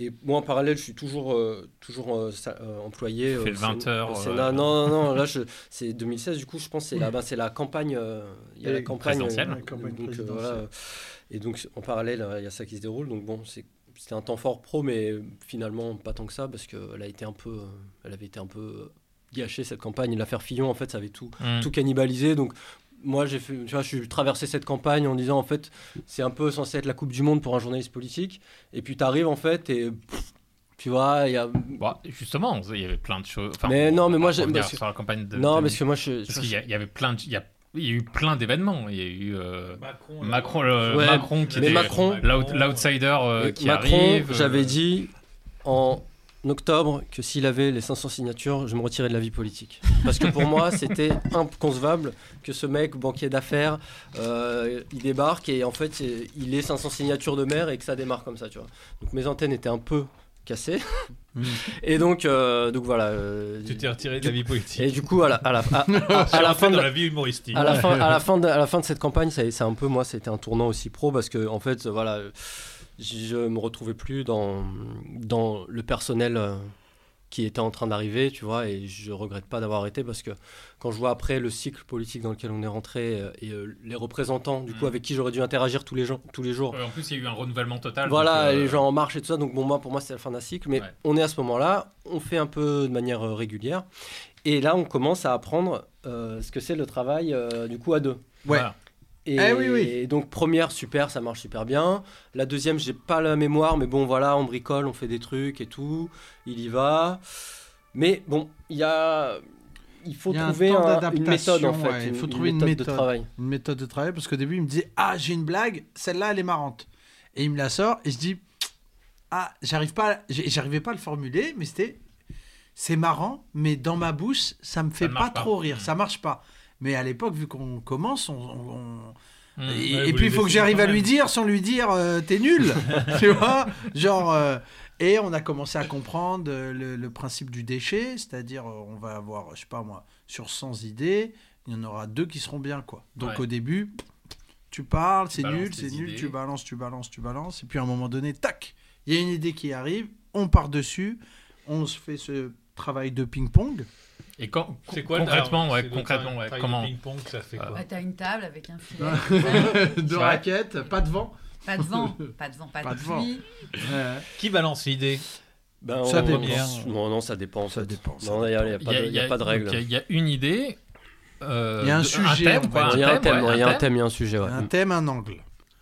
Et moi, en parallèle, je suis toujours, euh, toujours euh, euh, employé. Tu fais le Sén- 20 heures, euh. Non, non, non, là, c'est 2016, du coup, je pense que c'est la, ben, c'est la campagne. euh, Il y a la campagne. présidentielle. euh, Ouais, campagne donc, euh, présidentielle. voilà. Et donc, en parallèle, euh, il y a ça qui se déroule. Donc, bon, c'est. C'était un temps fort pro, mais finalement pas tant que ça, parce qu'elle a été un peu, elle avait été un peu gâchée cette campagne. L'affaire Fillon, en fait, ça avait tout, Mhm. tout cannibalisé. Donc, moi, j'ai fait, tu vois, je suis traversé cette campagne en disant, en fait, c'est un peu censé être la Coupe du Monde pour un journaliste politique. Et puis, tu arrives, en fait, et pff, tu vois, il y a. Bon, justement, il y avait plein de choses. Enfin, Mais non, mais on moi, va j'aime- revenir parce que- sur la campagne de. non, de- parce que moi, je. Parce qu'il y, a- il y avait plein de. Il y a, il y a eu plein d'événements. Il y a eu euh, Macron, Macron, le, Ouais, Macron qui mais était l'outsider euh, qui Macron, arrive. euh, j'avais dit en octobre que s'il avait les 500 signatures, je me retirais de la vie politique. Parce que pour moi, c'était inconcevable que ce mec, banquier d'affaires, euh, il débarque et en fait, il ait 500 signatures de maire et que ça démarre comme ça, tu vois. Donc mes antennes étaient un peu cassées. Mhm. et donc, euh, donc voilà. euh, Tu t'es retiré de la vie politique. et du coup, à la, à la, à- à- Tu à es la rentré fin de la- vie humoristique. à la fin, à la fin de, à la fin de cette campagne, c'est un peu moi, c'était un tournant aussi pro parce que en fait, voilà, je me retrouvais plus dans dans le personnel euh, qui était en train d'arriver, tu vois, et je regrette pas d'avoir arrêté parce que quand je vois après le cycle politique dans lequel on est rentré euh, et euh, les représentants, du coup, Mm. avec qui j'aurais dû interagir tous les jours, tous les jours. En plus, il y a eu un renouvellement total. Voilà, donc, euh, les gens en marche et tout ça. Donc, bon, moi, pour moi, c'est la fin d'un cycle. Mais Ouais. on est à ce moment-là, on fait un peu de manière régulière. Et là, on commence à apprendre euh, ce que c'est le travail, euh, du coup, à deux. Ouais. voilà. Et, Eh oui, oui. et donc, première, super, ça marche super bien. La deuxième, j'ai pas la mémoire, mais bon, voilà, on bricole, on fait des trucs et tout. Il y va. Mais bon, il y a. Il faut Il y a un trouver un- une méthode, en fait. ouais, il faut une trouver une méthode, méthode. de travail. une méthode de travail parce qu'au début il me disait ah j'ai une blague celle-là elle est marrante et il me la sort et je dis ah j'arrive pas j'arrivais pas à le formuler mais c'était c'est marrant mais dans ma bouche ça me fait pas, pas. trop rire Mm. ça marche pas mais à l'époque vu qu'on commence on, on- on- Mm. et, Ouais, et vous puis il faut que j'arrive à lui dire sans lui dire euh, t'es nul tu vois genre euh, et on a commencé à comprendre euh, le, le principe du déchet c'est-à-dire on va avoir je sais pas moi sur 100 idées il y en aura deux qui seront bien quoi donc Ouais. au début tu parles c'est balances nul c'est nul tu balances tu balances tu balances et puis à un moment donné tac il y a une idée qui arrive on part dessus on se fait ce travail de ping-pong Et quand, C'est quoi concrètement, ouais, concrètement, ouais, comment ping-pong, ça fait quoi Bah, t'as une table avec un filet. de Ouais. raquettes pas de vent pas de vent, pas de vent, pas, Pas de de vent. Qui balance l'idée Ben, Ça on- dépend. Non, non, ça dépend. en Ça dépend, il n'y a, il y a pas de- il y a pas de règle. Il y, a- il y a une idée. euh, Il y a un de- sujet, thème, quoi, dire. Il y a un thème, ouais, ouais, il y a un thème, il y a un sujet. ouais. un thème un angle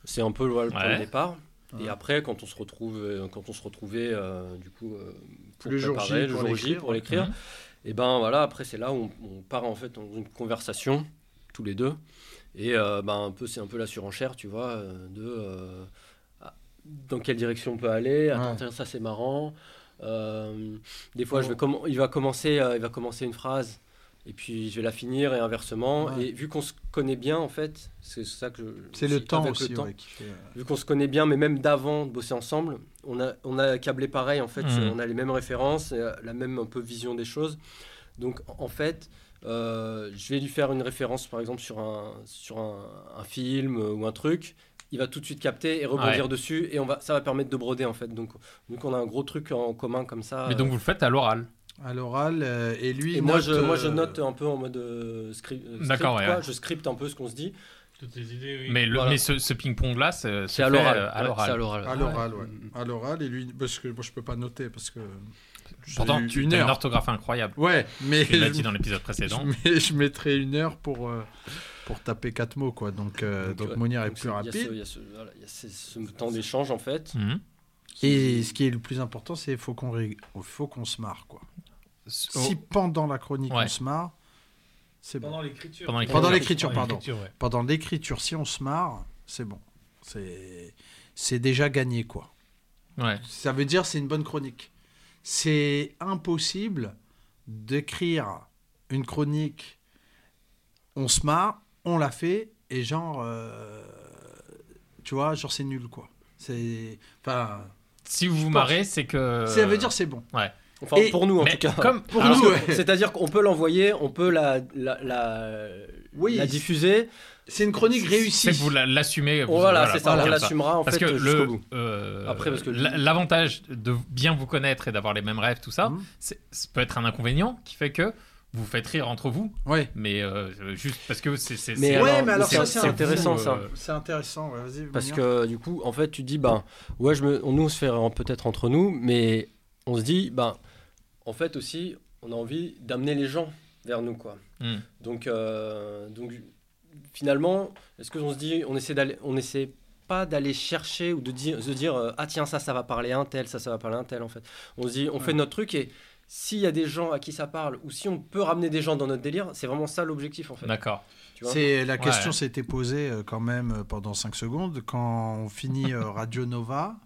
C'est un peu voilà, le point de départ. Et après, quand on se retrouve, euh, quand on se retrouvait, euh, du coup, euh, pour Le jour préparer, J le pour jour J l'écrire, pour l'écrire, Mhm. Et ben voilà, après c'est là où on, on part en fait dans une conversation tous les deux, et euh, ben un peu c'est un peu la surenchère, tu vois, euh, de euh, ah, dans quelle direction on peut aller. Attends, Ouais. tiens, ça c'est marrant. Euh, des fois, je vais comm- il va commencer, il va commencer une phrase. Et puis je vais la finir et inversement. Ouais. Et vu qu'on se connaît bien, en fait, c'est ça que je. C'est le temps aussi le temps, ouais, qui fait. euh, vu qu'on se connaît bien, mais même d'avant de bosser ensemble, on a, on a câblé pareil, en fait, c'est- on a les mêmes références, et, euh, la même un peu vision des choses. Donc, en fait, euh, je vais lui faire une référence, par exemple, sur un, sur un, un film ou un truc, il va tout de suite capter et rebondir Ouais. dessus, et on va, ça va permettre de broder, en fait. Donc, donc on a un gros truc en commun comme ça. Mais donc vous le faites à l'oral. À l'oral, euh, et lui. et moi, note, je, moi, je euh, note un peu en mode euh, scri- script, D'accord, ouais. Je scripte un peu ce qu'on se dit. Toutes tes idées, oui. Mais, le, Voilà. mais ce, ce ping-pong-là, c'est C'est à l'oral. À l'oral. à l'oral. À l'oral, ouais. À l'oral, et lui. Parce que moi, je peux pas noter, parce que. Pourtant, tu une as une orthographe incroyable. Ouais, mais. Tu l'as dit dans l'épisode précédent. mets- je mettrai une heure pour, euh, pour taper quatre mots, quoi. Donc, euh, donc, ouais, Monir est donc plus c'est- il y a rapide. ce- Il y a ce, voilà, il y a ce- ce temps d'échange, en fait. Mhm. Et ce qui est le plus important, c'est qu'il faut qu'on rig- faut qu'on se marre, quoi. Si pendant la chronique Ouais. on se marre, c'est bon. Pendant l'écriture. Pendant l'écriture. Pendant l'écriture, Pendant pardon. ouais. Pendant l'écriture, si on se marre, c'est bon. C'est c'est déjà gagné, quoi. Ouais. Ça veut dire c'est une bonne chronique. C'est impossible d'écrire une chronique, on se marre, on l'a fait, et genre, euh, tu vois, genre c'est nul, quoi. C'est, enfin, Si vous vous marrez, c'est que. ça veut dire c'est bon. Ouais. Enfin, Et- pour nous, en Mais tout cas. comme Pour alors, nous, ouais. C'est-à-dire qu'on peut l'envoyer, on peut la, la, la, Oui, la diffuser. C'est une chronique réussie. c'est que vous la- l'assumez. vous- Oh, voilà, c'est ça, on l'assumera en Parce fait que jusqu'au le, bout. euh, Après, parce que- la- l'avantage de bien vous connaître et d'avoir les mêmes rêves, tout ça, c'est- ça peut être un inconvénient qui fait que vous vous faites rire entre vous, Ouais. mais euh, juste parce que c'est. c'est- Mais Ouais, mais alors c'est- ça, c'est c'est intéressant ça. euh, C'est intéressant, ouais, vas-y. Parce que du coup, en fait, tu te dis, ben, ouais, je me, on, nous, on se fait rire peut-être entre nous, mais on se dit, ben, en fait aussi, on a envie d'amener les gens vers nous, quoi. Hmm. Donc, euh, donc finalement, est-ce qu'on se dit, on essaie d'aller, on essaie pas d'aller chercher ou de dire, se dire, euh, ah tiens, ça, ça va parler à un tel, ça, ça va parler à un tel, en fait. On se dit, on fait notre truc et s'il y a des gens à qui ça parle ou si on peut ramener des gens dans notre délire, c'est vraiment ça l'objectif, en fait. D'accord. C'est la question Ouais. s'était posée euh, quand même pendant 5 secondes quand on finit Radio Nova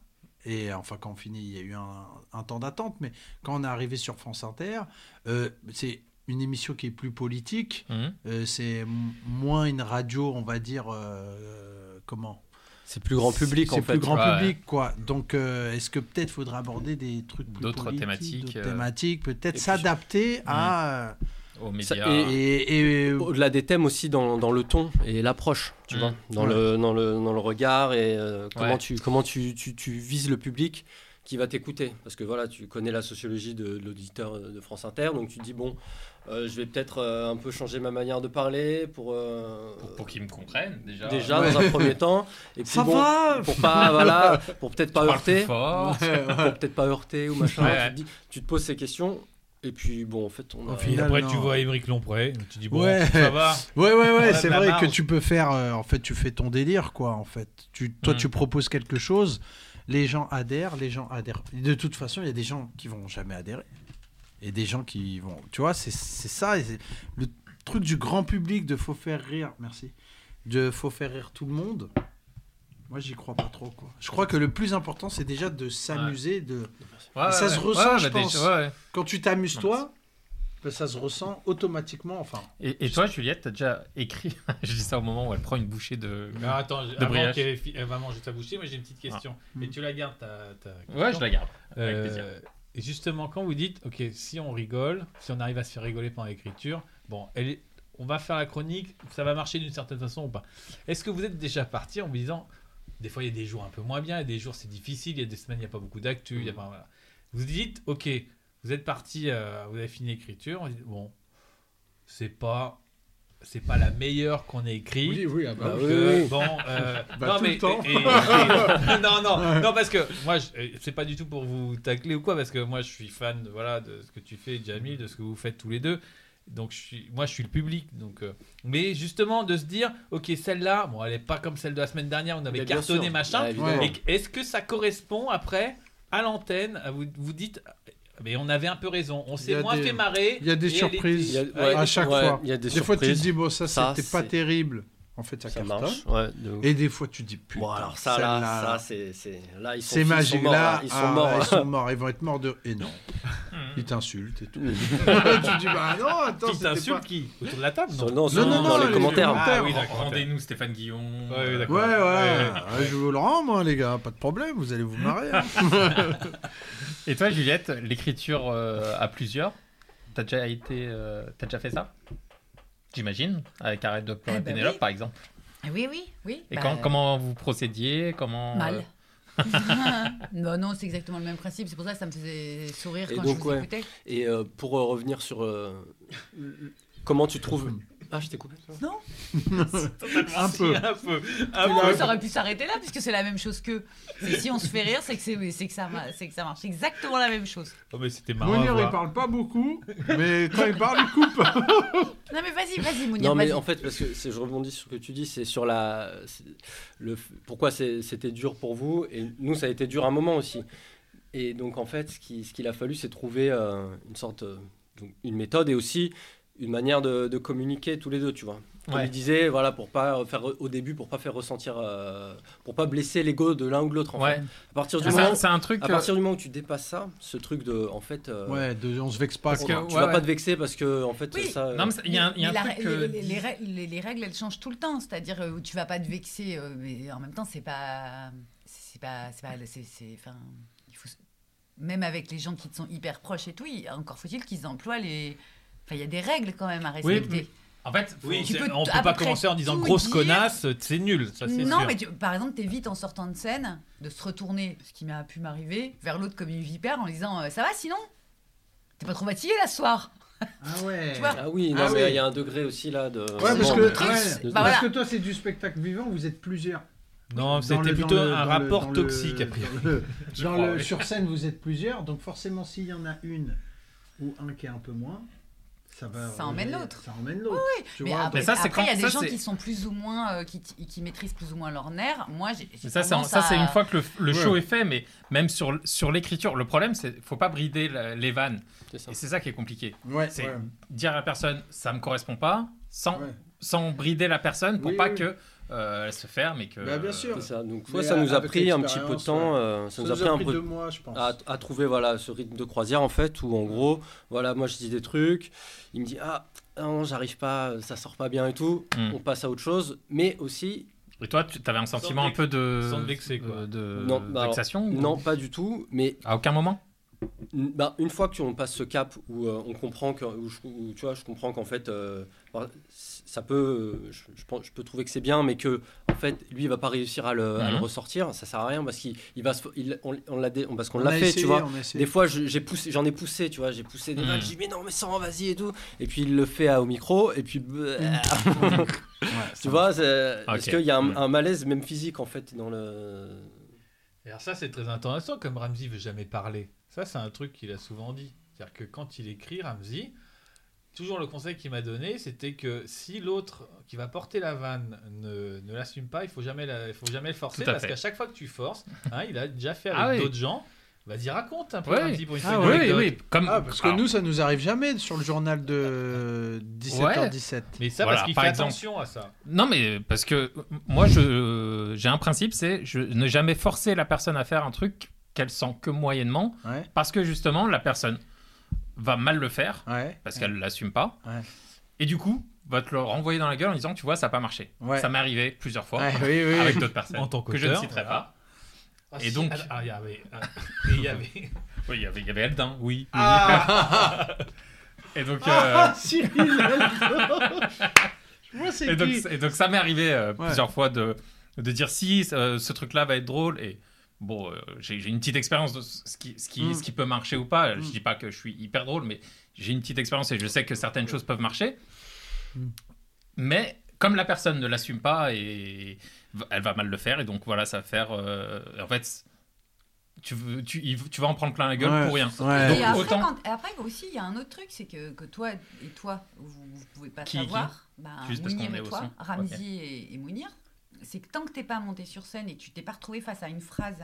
et enfin quand on finit il y a eu un, un temps d'attente mais quand on est arrivé sur France Inter euh, c'est une émission qui est plus politique Mhm. euh, c'est moins une radio on va dire euh, comment? C'est plus grand public, en c'est fait. plus grand Ouais. public quoi donc euh, est-ce que peut-être faudra aborder des trucs plus D'autres thématiques, d'autres euh, thématiques peut-être puis- s'adapter à Aux Ça- médias. et- et, et- Au-delà des thèmes aussi dans, dans le ton et l'approche, tu Mm. vois, dans, Ouais. le, dans, le, dans le regard et euh, comment, Ouais. tu, comment tu, tu, tu vises le public qui va t'écouter. Parce que voilà, tu connais la sociologie de, de l'auditeur de France Inter, donc tu te dis, bon, euh, je vais peut-être euh, un peu changer ma manière de parler pour... euh, Pour, pour qu'ils me comprennent déjà. déjà Ouais. dans un premier temps et puis Ça bon, va pour pas voilà pour peut-être pas heurter fort. pour peut-être pas heurter ou machin Ouais, tu, ouais. te dis- tu te poses ces questions et puis bon en fait on a, final, après, non. tu vois Émeric Lompré, tu dis bon, Ouais. ça va. Ouais, ouais, ouais, c'est vrai marge. que tu peux faire. euh, en fait, tu fais ton délire, quoi. En fait, tu, toi, Mm. tu proposes quelque chose, les gens adhèrent, les gens adhèrent. De toute façon, il y a des gens qui vont jamais adhérer et des gens qui vont. Tu vois, c'est c'est ça. le truc du grand public de faut faire rire. Merci. De faut faire rire tout le monde. Moi, j'y crois pas trop, quoi. Je crois que le plus important, c'est déjà de s'amuser. De Ouais, ça ouais, se ressent, Ouais, je bah, pense. déjà, ouais. quand tu t'amuses toi, ben, ça se ressent automatiquement. Enfin, Et, et toi, Juliette, t'as déjà écrit. Je dis ça au moment où elle prend une bouchée de. Alors attends, De avant qu'elle fi- elle va manger sa bouchée, moi j'ai une petite question. Mais tu la gardes ta, ta Ouais, je la garde. Avec Euh, plaisir. et justement, quand vous dites, ok, si on rigole, si on arrive à se faire rigoler pendant l'écriture, bon, elle est- on va faire la chronique, ça va marcher d'une certaine façon ou pas. Est-ce que vous êtes déjà parti en vous disant, des fois il y a des jours un peu moins bien, il y a des jours c'est difficile, il y a des semaines il n'y a pas beaucoup d'actu, il y a pas- voilà. vous dites, ok, vous êtes parti, euh, vous avez fini l'écriture, on dit, bon, c'est pas, c'est pas la meilleure qu'on ait écrit. oui, ah bah oui, euh, oui. Bon, euh, Bah, non tout mais le temps. et- et- non non non parce que moi c'est pas du tout pour vous tacler ou quoi parce que moi je suis fan de, voilà de ce que tu fais Jamil de ce que vous faites tous les deux Donc je suis, moi je suis le public. Donc, euh, mais justement de se dire, ok celle-là, bon elle est pas comme celle de la semaine dernière, on avait cartonné sûr. machin. Est-ce que ça correspond après à l'antenne Vous vous dites, mais on avait un peu raison. On s'est a moins des- fait marrer. Il y a des surprises a- Ouais, à chaque ouais, fois. il y a des fois, tu te dis, bon, ça, Ça, c'était pas terrible. En fait, ça, Ça cartonne. marche. Ouais, de. Et des fois, tu te dis, putain, Bon, alors ça, là, là, ça, c'est, c'est, là, ils sont, magique. morts, Là, hein, ils sont ah, morts. ils sont morts. Ils vont être morts de. Et non. Ils t'insultent et tout. tu te dis, bah non, attends, Qui c'était t'insulte pas. qui? Autour de la table non non, sur- non, dans les les commentaires. commentaires. Ah oui, d'accord. Rendez-nous Stéphane Guillon. Ouais, oui, d'accord. Ouais, ouais. Ouais. ouais, je vous le rends, moi, les gars. Pas de problème. Vous allez vous marrer. hein. Et toi, Juliette, l'écriture euh, à plusieurs, t'as déjà été, euh, t'as déjà fait ça? J'imagine, avec Arrête de pleurer Eh ben Pénélope, oui. par exemple. Ah Oui, oui, oui. Et Bah, quand- comment vous procédiez Comment Mal. Euh, non, non, c'est exactement le même principe. C'est pour ça que ça me faisait sourire Et quand donc, je vous ouais. écoutais. Et euh, pour euh, revenir sur euh, comment tu trouves. Ah, je t'ai coupé. Non Un peu. Un peu. Un bon, peu. ça aurait pu s'arrêter là, puisque c'est la même chose que. Si on se fait rire, c'est que, c'est, que, ça, que ça marche. C'est exactement la même chose. Oh, mais c'était marrant. à Mounir, il parle pas beaucoup. Mais quand il parle, il coupe. Non, mais vas-y, vas-y, Mounir, Non, mais en fait, parce que je rebondis sur ce que tu dis, c'est sur la. Le, pourquoi c'était dur pour vous, et nous, ça a été dur un moment aussi. Et donc, en fait, ce qui- ce qu'il a fallu, c'est trouver euh, une sorte. euh, une méthode et aussi une manière de, de communiquer tous les deux, tu vois. Comme Ouais. il disait, voilà, pour pas faire au début, pour pas faire ressentir, euh, pour pas blesser l'ego de l'un ou de l'autre. En Ouais. fait. À partir du Ah, moment, c'est un truc. à partir du moment où tu dépasses ça, ce truc de, en fait, euh, Ouais, de- on se vexe pas. Parce que- tu ouais, vas ouais. pas te vexer parce que, en fait, Oui. ça. euh, Non, mais il y a un, il y a un la truc. les, les règles, les- les règles, elles changent tout le temps. C'est-à-dire euh, tu vas pas te vexer, euh, mais en même temps, c'est pas, c'est pas, c'est pas, c'est, c'est- enfin, il faut, même avec les gens qui te sont hyper proches et tout, il- encore faut-il qu'ils emploient les, enfin, il y a des règles quand même à Oui, respecter. En fait, Oui, Tu peux on peut pas commencer en disant grosse dire. connasse, c'est nul, ça non, sûr. mais tu- par exemple, t'évites en sortant de scène de se retourner, ce qui m'a pu m'arriver, vers l'autre comme une vipère en disant euh, ça va sinon? T'es pas trop fatigué là ce soir? Ah ouais. Tu vois? Ah oui, non, Ah mais oui. il y a un degré aussi là de. Ouais, parce que, truc, ouais, bah parce voilà. que toi, c'est du spectacle vivant, vous êtes plusieurs. Non, c'était plutôt le- un rapport le- toxique, a priori. Dans le, Je dans crois, le- oui. Sur scène, vous êtes plusieurs, donc forcément, s'il y en a une ou un qui est un peu moins, ça va. Ça emmène l'autre. Ça emmène l'autre. tu Mais vois, après, il y a des ça, gens qui sont plus ou moins, euh, qui, qui maîtrisent plus ou moins leur nerf. Moi, j'ai. ça, c'est une fois que le, le Ouais. show est fait, mais même sur, sur l'écriture, le problème, c'est faut pas brider la- les vannes. Et c'est ça qui est compliqué. Ouais, C'est ouais. dire à la personne, ça me correspond pas, sans, Ouais. sans brider la personne pour Oui, pas oui. que euh, elle se ferme et que. Bah, bien sûr. C'est ça. Donc, Mais soit ça nous a pris un petit peu de temps, ouais. euh, ça, Ça nous a pris un peu deux mois, je pense. à, à trouver voilà ce rythme de croisière en fait où en gros voilà moi je dis des trucs il me dit ah non j'arrive pas ça sort pas bien et tout Mm. on passe à autre chose mais aussi Et toi, tu avais un sentiment un peu de. sans te vexer, quoi. euh, De Non, bah, alors, vexation ou- non pas du tout mais À aucun moment bah, une fois qu'on passe ce cap où euh, on comprend que où je, où, tu vois je comprends qu'en fait euh, bah, ça peut je, je pense- je peux trouver que c'est bien mais que en fait lui il va pas réussir à le, à le Mhm. ressortir ça sert à rien parce qu'il il va se- il- on, on l'a dé- parce qu'on On l'a a fait essayé, tu vois. Des fois, j'ai poussé, j'en ai poussé, tu vois, j'ai poussé des Mm. vannes, j'ai dit mais non, mais sans, vas-y et tout. Et puis il le fait à- au micro, et puis bah, tu vois, c'est- parce qu'il y a un, un malaise même physique en fait dans le. Alors ça, c'est très intéressant, comme Ramsey veut jamais parler. Ça, c'est un truc qu'il a souvent dit. C'est-à-dire que quand il écrit, Ramsey, toujours le conseil qu'il m'a donné, c'était que si l'autre qui va porter la vanne ne, ne l'assume pas, il faut jamais, la- il faut jamais le forcer, parce qu'à chaque fois que tu forces, hein, il a déjà fait avec Ah oui. d'autres gens. Vas-y, raconte un peu, Ouais. Pour une. Ah Oui, oui, anecdote. oui. Comme, Ah, parce que alors, nous, ça nous arrive jamais sur le journal de 17h17. Mais ça, Voilà, parce qu'il par fait exemple. attention à ça. Non, mais parce que moi, je j'ai un principe, c'est je ne jamais forcer la personne à faire un truc qu'elle sent que moyennement, Ouais, parce que justement, la personne va mal le faire, ouais. parce qu'elle l'assume pas, Ouais. et du coup, va te le renvoyer dans la gueule en disant, tu vois, ça n'a pas marché. Ouais. Ça m'est arrivé plusieurs fois Ouais, oui, oui. avec d'autres personnes En tant que je ne citerai voilà. pas. Ah, Et si, donc- ah, ah, il y avait, ah, il y avait. Oui, il y avait, il y avait Eldin, oui. Ah, Et donc, euh, ah Cyril. Moi, c'est et donc, et donc ça m'est arrivé euh, Ouais. plusieurs fois de, de dire si euh, ce truc-là va être drôle et bon, euh, j'ai une petite expérience de ce qui, ce, qui, Mm. ce qui peut marcher ou pas. Je Mm. dis pas que je suis hyper drôle, mais j'ai une petite expérience et je sais que certaines choses peuvent marcher. Mm. Mais comme la personne ne l'assume pas et elle va mal le faire et donc voilà, ça va faire. euh, en fait, tu, vas en prendre plein la gueule Ouais, pour rien. ouais. Donc Et après, autant. quand- et après aussi, il y a un autre truc, c'est que, que toi et toi, vous ne pouvez pas Qui- savoir, bah, Juste parce Mounir qu'on est et au toi, son. Ramzi et, et Mounir, c'est que tant que t'es pas monté sur scène et que tu t'es pas retrouvé face à une phrase,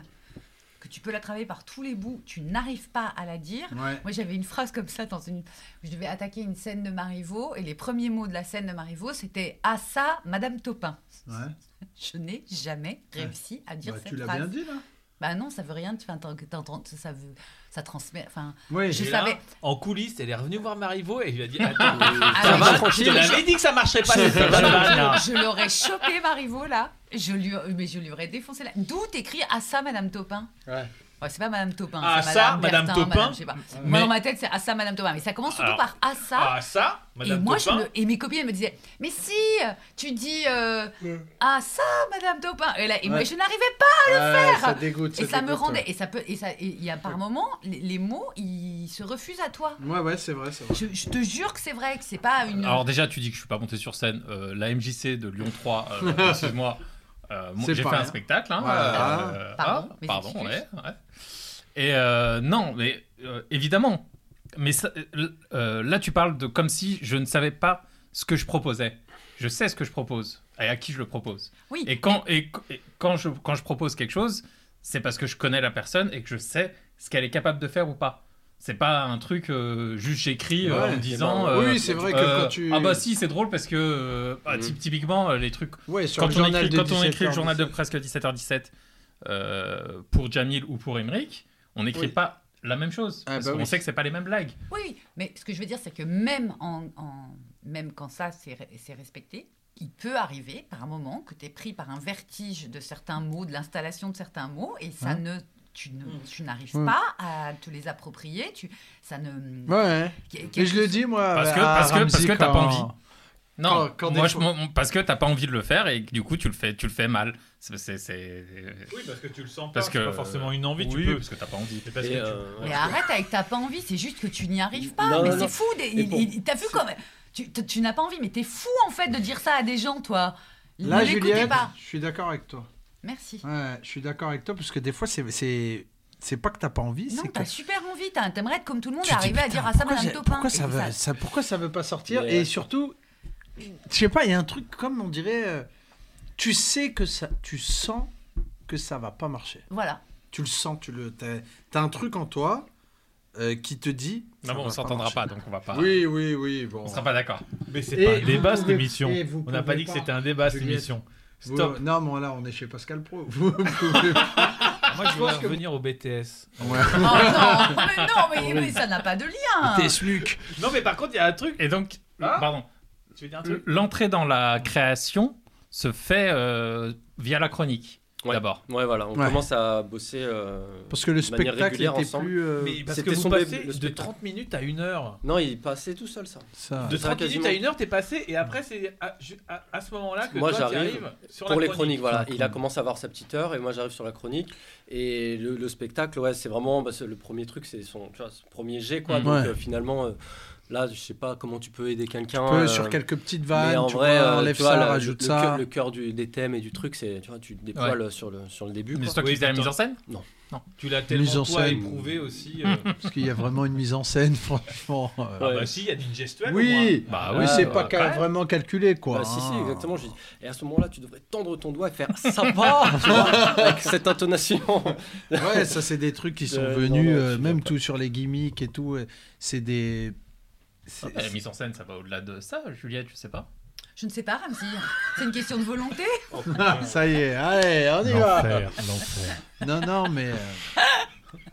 que tu peux la travailler par tous les bouts, tu n'arrives pas à la dire. Ouais. Moi, j'avais une phrase comme ça dans une. Je devais attaquer une scène de Marivaux et les premiers mots de la scène de Marivaux, c'était Ah ça, Madame Topin. Ouais. Je n'ai jamais réussi à dire Bah, cette tu l'as phrase. bien dit là. Bah non, ça veut rien. Enfin, t'entends- ça veut, ça transmet. Enfin, Oui. je là, en coulisses, elle est revenue voir Marivaux et il lui a dit Attends, Ah, ça va, je- tranquille. Je te l'avais dit que ça marcherait pas. Je l'aurais chopé, Marivaux, là. Je lui, mais je lui aurais défoncé. D'où t'écris à ça, Madame Topin Ouais. Ouais, c'est pas Madame Topin. Ah, ça, Madame Bertin, Madame, je pas. Moi, dans ma tête, c'est à ça, Madame Topin. Mais ça commence surtout Alors- par à ça. Ah, ça, et Madame moi, je Topin. me- et mes copines elles me disaient, mais si, tu dis euh, ah ça, Madame Topin. Et là, et moi, Ouais. je n'arrivais pas. faire. faire. Ça dégoûte. Et ça me dégoûte, rendait. Et ça peut. Et ça. Et il y a par moment, les, les mots, ils se refusent à toi. Ouais, ouais, c'est vrai, c'est vrai. Je, je te jure que c'est vrai, que c'est pas une. Alors déjà, tu dis que je suis pas monté sur scène. Euh, la MJC de Lyon 3, euh, excuse-moi, euh, j'ai fait un spectacle. Hein, Voilà. euh, Pardon, ah, pardon, excuses. ouais, ouais. Et euh, non, mais euh, évidemment. Mais ça- euh, là, tu parles de comme si je ne savais pas ce que je proposais. Je sais ce que je propose et à qui je le propose. oui. Et quand, et, et quand, je, quand je propose quelque chose, c'est parce que je connais la personne et que je sais ce qu'elle est capable de faire ou pas. C'est pas un truc euh, juste j'écris euh, Ouais, en disant. euh, oui, c'est vrai que euh, quand tu. Ah bah si, c'est drôle parce que euh, bah, typ- typiquement les trucs. Ouais, sur Quand, le on écrit, quand on écrit le 17h17. journal de presque 17h17 euh, pour Jamil ou pour Emmerich, on n'écrit Oui. pas la même chose Ah parce bah qu'on oui. sait que c'est pas les mêmes blagues. Oui, mais ce que je veux dire, c'est que même, en, en- même quand ça, c'est re- c'est respecté, il peut arriver par un moment que tu es pris par un vertige de certains mots, de l'installation de certains mots, et ça Hein ne, tu ne- tu n'arrives Mm. pas à te les approprier. Tu, ça ne. Ouais. Je le dis, moi. Parce que- parce que- parce que t'as pas envie. Non, Quand- quand moi des je, fois- moi, parce que t'as pas envie de le faire et du coup tu le fais, tu le fais mal. C'est, c'est- c'est- Oui, parce que tu le sens pas. parce que pas forcément une envie. oui, tu peux. parce que t'as pas envie. C'est parce Et, que tu- euh, Mais arrête avec t'as pas envie, c'est juste que tu n'y arrives pas. Non, mais c'est fou. T'as vu comme. Tu, n'as pas envie, mais t'es fou en fait de dire ça à des gens, toi. Là, ne Juliette, pas. je suis d'accord avec toi. Merci. Ouais, je suis d'accord avec toi parce que des fois, c'est. pas que t'as pas envie, Non, c'est que t'as super envie, t'aimerais être comme tout le monde et arriver à dire à ça Madame j'ai- Topin. Pourquoi ça, veut, ça- pourquoi ça veut pas sortir Et euh, surtout, je sais pas, il y a un truc comme on dirait, euh, tu sais que ça, tu sens que ça va pas marcher. Voilà. Tu le sens, tu le, t'as, un truc en toi euh, qui te dit. Non, bon, on s'entendra pas, donc on va pas. Oui, oui, oui. Bon. On sera pas d'accord. Mais c'est pas un débat cette émission. On n'a pas dit que c'était un débat cette émission. Vous- Stop. non, mais là, on est chez Pascal Pro. Vous pouvez. Moi, je veux revenir au BTS. Ouais. Oh non, mais non, mais, mais ça n'a pas de lien. T'es SMUC. Non, mais par contre, il y a un truc. Et donc, Ah. pardon, L'entrée dans la création se fait euh, via la chronique Ouais. d'abord. Ouais, voilà, on Ouais. commence à bosser. euh, Parce que le de manière spectacle régulière était ensemble. plus. euh, Mais parce que c'était vous son passez de spectacle. 30 minutes à 1 heure. Non, il passait tout seul, ça. ça. De Ça, 30 minutes à 1 heure, t'es passé et après, c'est à, ju- à- à ce moment-là que Moi, toi, tu j'arrive Pour la les chronique. chroniques, voilà. Il a commencé à avoir sa petite heure et moi j'arrive sur la chronique. Et le, le spectacle, ouais, c'est vraiment bah, c'est le premier truc, c'est son, tu vois, son premier jet, quoi. Mm. Donc Ouais. euh, finalement, euh, là, je sais pas comment tu peux aider quelqu'un. Un peu euh, sur quelques petites mais vannes, en tu vrai, vois, euh, enlève tu vois, ça, le- rajoute le, ça. cœur- Le cœur du, des thèmes et du truc, c'est, tu vois, tu dépoiles sur le sur le début. Mais c'est toi qui faisais la mise en scène Tu l'as Mise tellement en toi scène. éprouvé aussi. euh. Parce qu'il y a vraiment une mise en scène, franchement. euh, Ah Ouais. bah si, il y a d'une gestuelle. Oui, Bah oui, ouais, c'est ouais, pas ouais. vraiment calculé, quoi. Bah, si, si, hein. exactement. je Et à ce moment-là, tu devrais tendre ton doigt et faire ça va, tu vois, avec cette intonation. Ouais, ça, c'est des trucs qui sont Euh, venus, non, non, euh, même tout sur les gimmicks et tout. euh, C'est des. Ah, La mise en scène, ça va au-delà de ça, Juliette, je sais pas. Je ne sais pas, Ramsey. C'est une question de volonté. Ah, ça y est, allez, on y va. L'enfer, l'enfer. Non, non, mais. euh,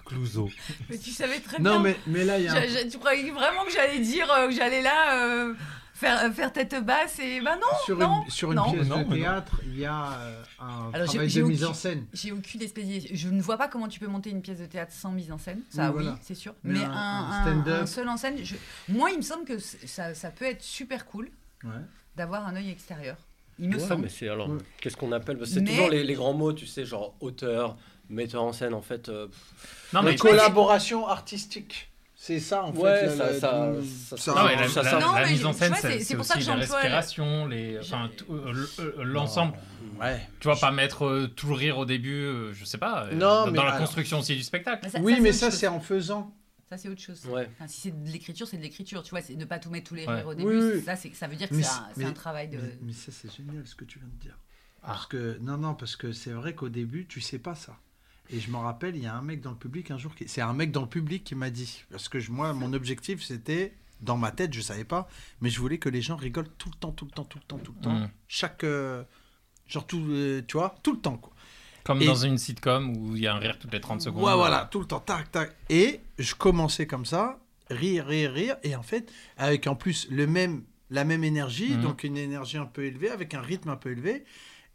Clouseau. Mais tu savais très Non, bien. mais, mais là, il y a. un- Je- je- tu croyais vraiment que j'allais dire euh, que j'allais là euh, faire, faire tête basse et bah non. Sur non, une, sur une non. pièce Non, de théâtre, il y a euh, un Alors, j'ai- travail de mise en scène. J'ai aucune espèce. Je ne vois pas comment tu peux monter une pièce de théâtre sans mise en scène. Ça, Oui, oui, voilà. c'est sûr. Mais Mais, un- un, un un- stand-up. un seul en scène, je- moi, il me semble que ça, ça peut être super cool Ouais. d'avoir un œil extérieur. Il me Ouais, semble. mais c'est alors, Ouais. qu'est-ce qu'on appelle? C'est Mais- toujours les, les grands mots, tu sais, genre auteur, metteur en scène, en fait. euh, Non, mais collaboration artistique. C'est ça, en fait. Ouais, ça- le- ça- le- ça- ça- Non, mais la, ça- la- ça- Non, la mais mise en scène, c'est pour ça aussi que les, enfin, tout, euh, euh, l'ensemble. Ouais. Tu vois, pas mettre euh, tout le rire au début, euh, je sais pas, euh, Non, dans, mais dans la alors- construction aussi du spectacle. Mais ça- Oui, ça, mais ça, c'est en faisant. Ça, c'est autre chose. Ouais. Enfin, si c'est de l'écriture, c'est de l'écriture. Tu vois, c'est de pas tout mettre tous les rires au début. oui. Ça, ça veut dire que c'est un, travail de. Mais, mais ça, c'est génial ce que tu viens de dire. Ah. Parce que, non, non, parce que c'est vrai qu'au début, tu sais pas ça. Et je m'en rappelle, il y a un mec dans le public un jour qui. C'est un mec dans le public qui m'a dit. Parce que je- moi, mon objectif, c'était. Dans ma tête, je savais pas. Mais je voulais que les gens rigolent tout le temps, tout le temps, tout le temps, tout le temps. Mm. Chaque. euh, genre, tout. euh, tu vois, tout le temps, quoi. Comme Et- dans une sitcom où il y a un rire toutes les 30 secondes. Ouais, voilà, tout le temps, tac, tac. Et je commençais comme ça, rire, rire, rire. Et en fait, avec en plus le même, la même énergie, Mhm. donc une énergie un peu élevée, avec un rythme un peu élevé.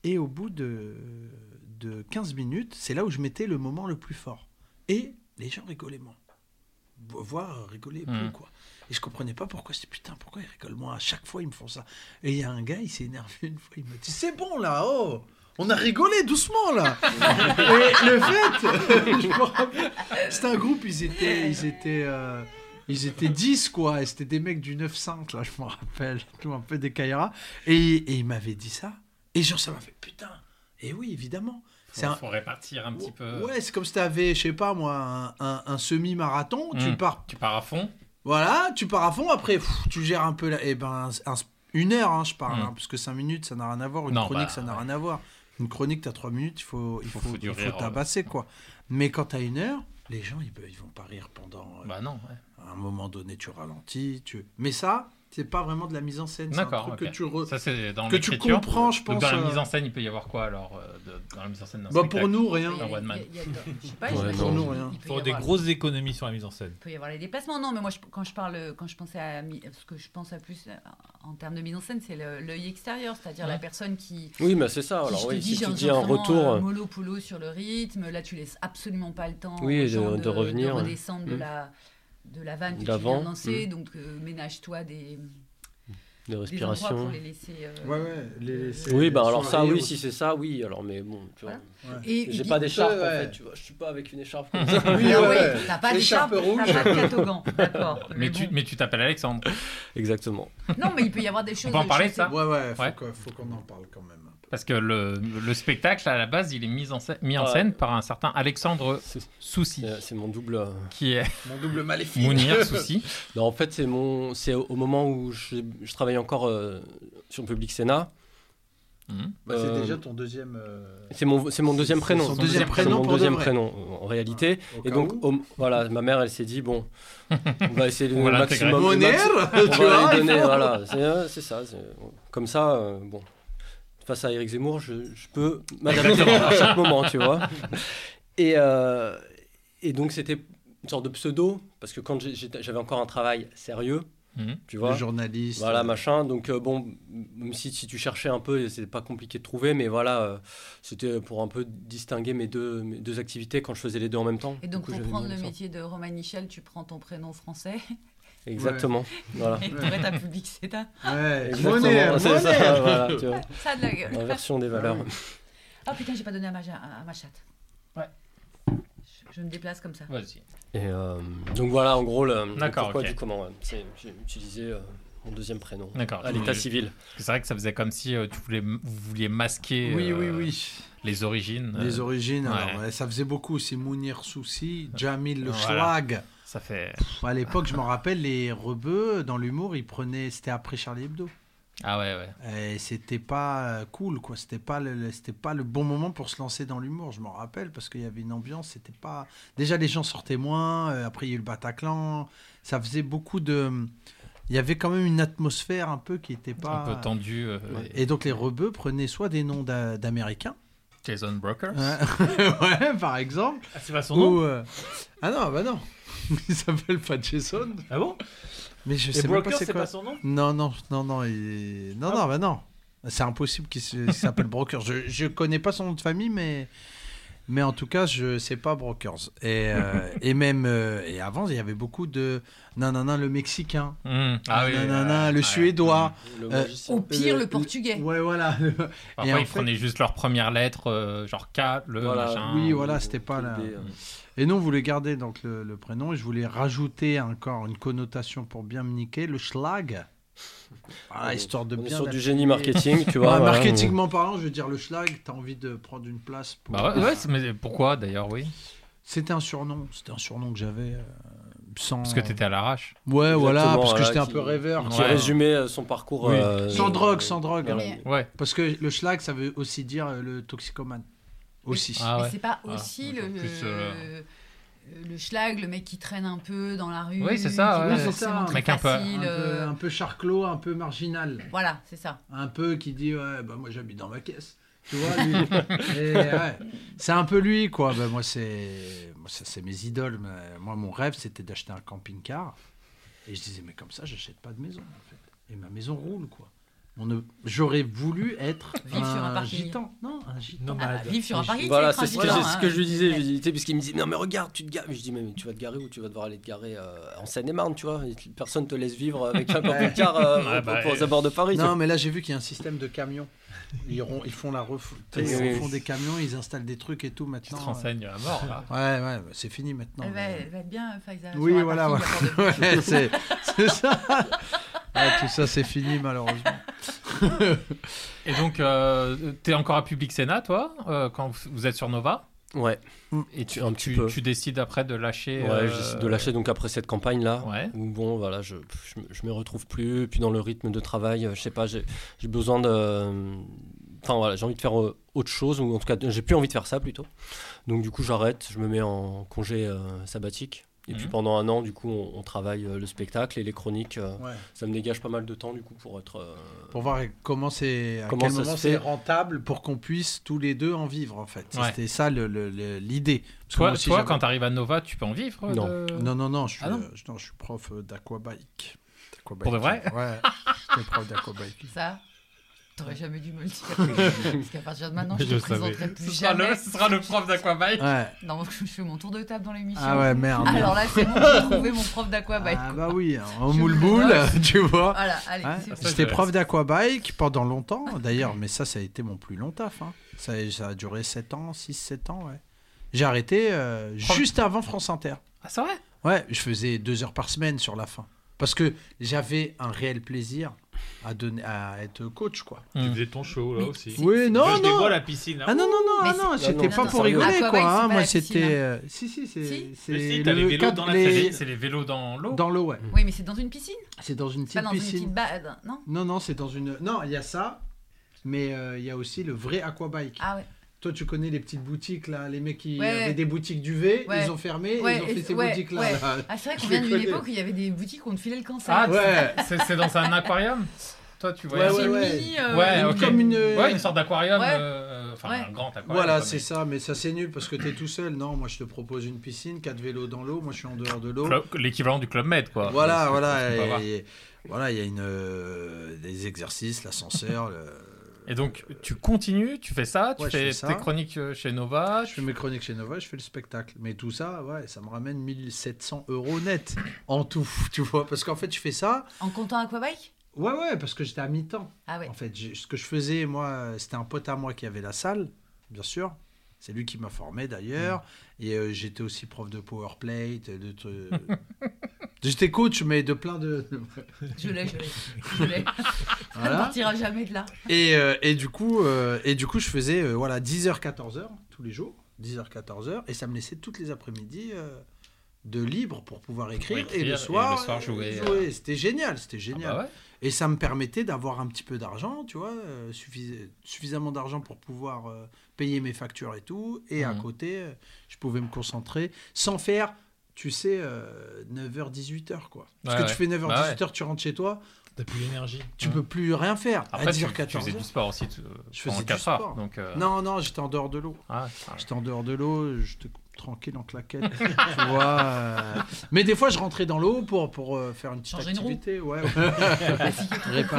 Et au bout de, de 15 minutes, c'est là où je mettais le moment le plus fort. Et les gens rigolaient moins. Vo- Voire rigolaient peu, Mhm. quoi. Et je comprenais pas pourquoi. Je putain, pourquoi ils rigolent moins? À chaque fois, ils me font ça. Et il y a un gars, il s'est énervé une fois. Il m'a dit c'est bon là, oh on a rigolé doucement là. Et le fait, c'était un groupe, ils étaient, ils étaient, euh, ils étaient 10 quoi. Et c'était des mecs du 9-5 là, je me rappelle, tout un peu des Kaira. Et, et il m'avait dit ça. Et genre ça m'a fait putain. Et oui, évidemment. Faut, un, faut répartir un petit peu. Ouais, c'est comme si t'avais, je sais pas moi, un, un- un semi-marathon. Tu Mm. pars, Tu pars à fond. voilà, tu pars à fond. Après, pff, tu gères un peu. La, eh ben, un- une heure, hein, je parle, Mm. hein, parce que 5 minutes, ça n'a rien à voir. Une Non, chronique, bah, ça n'a ouais. rien à voir. Une chronique, t'as 3 minutes, il faut, il Faut- il faut tabasser quoi. Mais quand t'as une heure, les gens, ils, ils vont pas rire pendant. euh, Bah non. ouais. à un moment donné, tu ralentis. Tu... Mais ça, c'est pas vraiment de la mise en scène. C'est un D'accord. que tu re- Ça c'est dans que tu comprends, je Donc pense. dans la euh, mise en scène, il peut y avoir quoi alors euh, de- dans la mise en scène d'un Bah, spectacle pour nous, rien. Il a- il a- je sais pas, Ouais, qu'il- Non, rien. il faut des avoir- grosses économies sur la mise en scène. Il peut y avoir les déplacements. Non, mais moi, je- quand je parle, quand je pensais à ce que je pense à plus euh, en termes de mise en scène, c'est le- l'œil extérieur, c'est-à-dire la personne qui. Oui, mais c'est ça. qui, Alors oui, dis, si tu dis un retour. un mollo polo sur le rythme. Là, tu laisses absolument pas le temps Oui, de- de revenir, ouais. redescendre de Mm. la de la vanne que tu viens de lancer. mm. Donc, euh, ménage-toi des, de des endroits pour respiration. les laisser. euh, Ouais, ouais. Les, laisser Oui, bah alors ça, oui, si c'est ça, oui. Alors, mais bon, tu vois. Voilà. J'ai pas d'écharpe en fait, tu vois. Je suis pas avec une écharpe comme ça. Oui, Ah ouais. ouais, t'as pas Écharpe d'écharpe, rouge. t'as pas de catogan, d'accord. Mais, tu, bon. mais tu t'appelles Alexandre. Exactement. Non, mais il peut y avoir des choses. peut en parler ça Ouais, ouais, faut Ouais. que- faut qu'on en parle quand même. Parce que le, le spectacle, à la base, il est mis en scène, mis en Ouais. scène par un certain Alexandre Souci, c'est- mon double. euh, qui est Mon double maléfique. Mounir Souci. Non, en fait, c'est mon, c'est au au moment où je, je travaillais encore euh, sur le Public Sénat. Mhm. Bah, c'est Euh, déjà ton deuxième. euh, C'est mon, c'est mon deuxième C'est prénom. son deuxième C'est prénom mon de deuxième prénom en réalité. Et donc, au- voilà, ma mère, elle s'est dit bon, on va essayer l'intégrer. maximum. tu on va vois, il donner, voilà, c'est ça. Comme ça, euh, bon, face à Eric Zemmour, je, je peux m'adapter à chaque moment, tu vois. Et, euh, et donc, c'était une sorte de pseudo, parce que quand j'avais encore un travail sérieux, Mhm. tu Le vois. journaliste. Voilà, machin. Donc, euh, bon, même si, si tu cherchais un peu, c'était pas compliqué de trouver, mais voilà, euh, c'était pour un peu distinguer mes deux, mes deux activités quand je faisais les deux en même temps. Et donc, coup, pour prendre le métier de Romain Michel, tu prends ton prénom français Exactement. Voilà. et pour être un public, c'est un. Ouais, c'est ça, voilà, tu vois. Ça a de la gueule. Inversion des valeurs. Oh putain, j'ai pas donné à ma, à ma chatte. Ouais. Je, je me déplace comme ça. Vas-y. Et euh, donc voilà, en gros, le, pourquoi ok. du comment. ouais. C'est- J'ai utilisé euh, mon deuxième prénom D'accord. à l'état civil. C'est vrai que ça faisait comme si euh, tu voulais, vous vouliez masquer Oui, oui, euh, oui. les origines. euh, Les origines, ouais. alors, ouais, ça faisait beaucoup aussi. Mounir Souci, Jamil le Voilà. Schwag. Ça fait. À l'époque, je me rappelle, les rebeux, dans l'humour, ils prenaient. C'était après Charlie Hebdo. Ah ouais, ouais. Et c'était pas euh, cool, quoi. C'était pas, le, c'était pas le bon moment pour se lancer dans l'humour, je m'en rappelle, parce qu'il y avait une ambiance, c'était pas... Déjà, les gens sortaient moins, euh, après, il y a eu le Bataclan, ça faisait beaucoup de... Il y avait quand même une atmosphère un peu qui était pas... Un peu tendu. euh, Et donc, les rebeux prenaient soit des noms d'a- d'Américains, Jason Brokers. ouais, par exemple, Ah, c'est pas son nom ou... euh, Ah non, bah non, il s'appelle pas Jason, Ah bon? Mais je Et sais même pas c'est c'est quoi. pas son nom? Non, non, non, non, il... non, non, bah non. C'est impossible qu'il se- qu'il s'appelle Broker. Je, je connais pas son nom de famille, mais Mais en tout cas, je sais pas Brokers. Et, euh, et même euh, et avant, il y avait beaucoup de nanana le mexicain, Mmh. Ah oui. nanana euh, le ouais. suédois. Le Euh, magicien. Au pire, le portugais. Ouais, voilà. Parfois, ils fait- prenaient juste leur première lettre, euh, genre K, le Voilà. machin. Oui, ou- voilà, c'était pas euh. Et nous, on voulait garder donc le, le prénom et je voulais rajouter encore une connotation pour bien me niquer, le schlag. Est- histoire de on est bien. sur du génie marketing, tu vois. Ouais, voilà. marketingment parlant, je veux dire, le schlag, t'as envie de prendre une place pour. Bah ouais, mais pourquoi d'ailleurs, oui? C'était un surnom, c'était un surnom que j'avais euh, sans. Parce que t'étais à l'arrache. Ouais, voilà, parce que j'étais un peu rêveur. Qui Ouais. résumait euh, son parcours. Oui. euh, Sans euh, drogue, sans drogue. Mais- Ouais. Parce que le schlag, ça veut aussi dire le toxicomane. Aussi. Ah Mais c'est pas Ah, aussi le, plus, euh, le schlag, le mec qui traîne un peu dans la rue. Oui, c'est ça, ouais. C'est ça, un très mec un peu- facile, un, peu, euh, un peu charclos, un peu marginal. Voilà, c'est ça. Un peu qui dit Ouais, bah moi j'habite dans ma caisse. Tu vois, lui. Ouais, c'est un peu lui, quoi. Bah, moi, c'est moi, ça, c'est mes idoles. mais Moi, mon rêve, c'était d'acheter un camping-car. Et je disais Mais comme ça, j'achète pas de maison, en fait. Et ma maison roule, quoi. On ne... J'aurais voulu être Vivre sur un un parking. gitan. Non, un gitan. Ah, vivre sur un parking, Voilà, c'est ce, ultra que ce hein. je lui disais. Je disais, parce qu'il me disait Non, mais regarde, tu te gares. Je dis Mais tu vas te garer où? Tu vas devoir aller te garer euh, en Seine-et-Marne, tu vois. Personne te laisse vivre avec un camping-car euh, Ouais, aux- bah, aux abords de Paris. tu Non, mais là, j'ai vu qu'il y a un système de camions. Ils, font la ref... Oui, ils oui, oui. des camions, ils installent des trucs et tout Tu maintenant. te renseignes à mort, là. Ouais, ouais, bah, c'est fini maintenant. Elle va, mais- elle va être bien, Faiza. Oui, sur un voilà, Ouais, c'est ça. Ouais, tout ça, c'est fini, malheureusement. Et donc, euh, t'es encore à Public Sénat, toi, euh, quand vous- êtes sur Nova? Ouais. Et tu, Un petit tu, peu. tu décides après de lâcher. Ouais, euh, je décide de lâcher donc après cette campagne là. Ouais. Où bon, voilà, je, je, me- je me retrouve plus. Puis dans le rythme de travail, je sais pas, j'ai besoin de. Enfin voilà, j'ai envie de faire autre chose, ou en tout cas, j'ai plus envie de faire ça plutôt. Donc du coup, j'arrête, je me mets en congé euh, sabbatique. Et puis Mhm. pendant un an, du coup, on, on travaille euh, le spectacle et les chroniques. euh, Ouais. Ça me dégage pas mal de temps, du coup, pour être. euh, Pour voir comment c'est, à Comment quel moment c'est rentable pour qu'on puisse tous les deux en vivre, en fait. Ouais. C'était ça le- le- le- l'idée. Parce que Toi, toi quand t'arrives à Nova, tu peux en vivre Non. de- Non, non, non, je suis, Ah non euh, non, je suis prof d'aquabike. D'aquabike. Pour de vrai Ouais, j'étais prof d'aquabike. Ça, t'aurais jamais dû me le dire. Parce qu'à partir de maintenant, je Je te savais. présenterai plus Ce sera, jamais. le, ce sera le prof d'aquabike. Ouais. Non, je fais mon tour de table dans l'émission. Ah ouais, merde. Alors là, c'est bon, j'ai trouvé mon prof d'aquabike. Ah bah oui, en moule boule, tu vois. Voilà, allez, bon. J'étais prof d'aquabike pendant longtemps, d'ailleurs, mais ça, ça a été mon plus long taf. hein. Ça, a- ça a duré 7 ans, 6-7 ans, ouais. J'ai arrêté euh, juste avant France Inter. Ah, c'est vrai? Ouais, je faisais deux heures par semaine sur la fin. Parce que j'avais un réel plaisir à, donner, à être coach, quoi. Tu Hmm. faisais ton show là aussi. Oui, non, je non. dévoile la piscine. Ah non, non, non, ah non, c'était pas non, pour rigoler, quoi. hein. Moi, c'était... hein. euh, Si, si, c'est... C'est Mais si, le t'as les vélos dans la. C'est les vélos dans l'eau Dans l'eau, ouais. Oui, mais c'est dans une piscine C'est dans une Pas petite dans une piscine. petite base, non? Non, non, c'est dans une... Non, il y a ça, mais euh, il y a aussi le vrai aquabike. Ah ouais. Toi, tu connais les petites boutiques, là, les mecs qui Ouais. avaient des boutiques duvet, Ouais. ils ont fermé, Ouais, ils ont et- fait ces ouais, boutiques-là. ouais. là. Ah, c'est vrai qu'on vient d'une époque où il y avait des boutiques où on te filait le cancer. Ah, Ouais. c'est c'est dans un aquarium Toi, tu vois Ouais, C'est ouais, une ouais. euh, Ouais. Comme une... Ouais, une sorte d'aquarium. Ouais. euh, Enfin, Ouais. un grand aquarium. Voilà, c'est ça, mais ça c'est nul parce que t'es tout seul. Non, moi je te propose une piscine, quatre vélos dans l'eau, moi je suis en dehors de l'eau. L'équivalent du Club Med, quoi. Voilà, voilà, et- voilà, il y a une, euh, des exercices, l'ascenseur. le- Et donc, tu continues, tu fais ça, tu Ouais, fais fais ça. tes chroniques euh, chez Nova. Je fais mes chroniques chez Nova, je fais le spectacle. Mais tout ça, ouais, ça me ramène 1700 euros net en tout, tu vois. Parce qu'en fait, je fais ça. En comptant Aquabike? Ouais, ouais, parce que j'étais à mi-temps. Ah ouais. En fait, ce que je faisais, moi, c'était un pote à moi qui avait la salle, bien sûr. C'est lui qui m'a formé d'ailleurs. Et euh, j'étais aussi prof de powerplate. De, trucs- j'étais coach, mais de plein de. Je l'ai, je l'ai. Je l'ai. Ça ne Voilà. partira jamais de là. Et, euh, et, du coup, euh, et du coup, je faisais euh, voilà, 10h, 14h tous les jours. 10h, 14h. Et ça me laissait toutes les après-midi euh, de libre pour pouvoir écrire. écrire et, le soir, le soir euh, jouer, euh. C'était génial, c'était Ah génial. bah ouais. Et ça me permettait d'avoir un petit peu d'argent, tu vois, euh, suffis- suffisamment d'argent pour pouvoir euh, payer mes factures et tout. Et à Mhm. côté, euh, je pouvais me concentrer sans faire, tu sais, euh, 9h, 18h, quoi. Parce Ouais, que tu fais 9h, Bah ouais. 18h, tu rentres chez toi, T'as plus l'énergie. tu Ouais. peux plus rien faire. Après, à tu, 10h, tu 14h. faisais du sport aussi tu- Je faisais du 4 heures. sport. Donc, euh, Non, non, j'étais en dehors de l'eau. ah, ah. J'étais en dehors de l'eau. je te- tranquille en claquette. tu vois. euh. Mais des fois, je rentrais dans l'eau pour, pour euh, faire une petite Changer une activité. Ouais, trop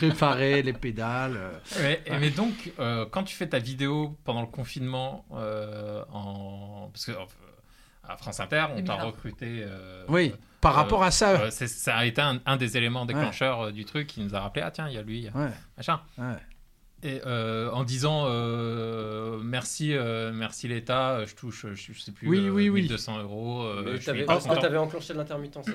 réparer, les pédales. euh. Ouais, mais donc, euh, quand tu fais ta vidéo pendant le confinement, euh, en... parce que euh, à France Inter, on t'a 2020. recruté. euh, Oui, par euh, rapport à ça. euh, ça a été un, un des éléments déclencheurs euh, du truc qui nous a rappelé ah tiens, il y a lui, il y a Ouais, machin. ouais. Et euh, en disant euh, merci, euh, merci l'État, je touche, je, je sais plus, Oui, euh, oui, oui. 1200 euros. euh, Mais je suis t'avais- hyper ah, content. t'avais enclenché l'intermittence.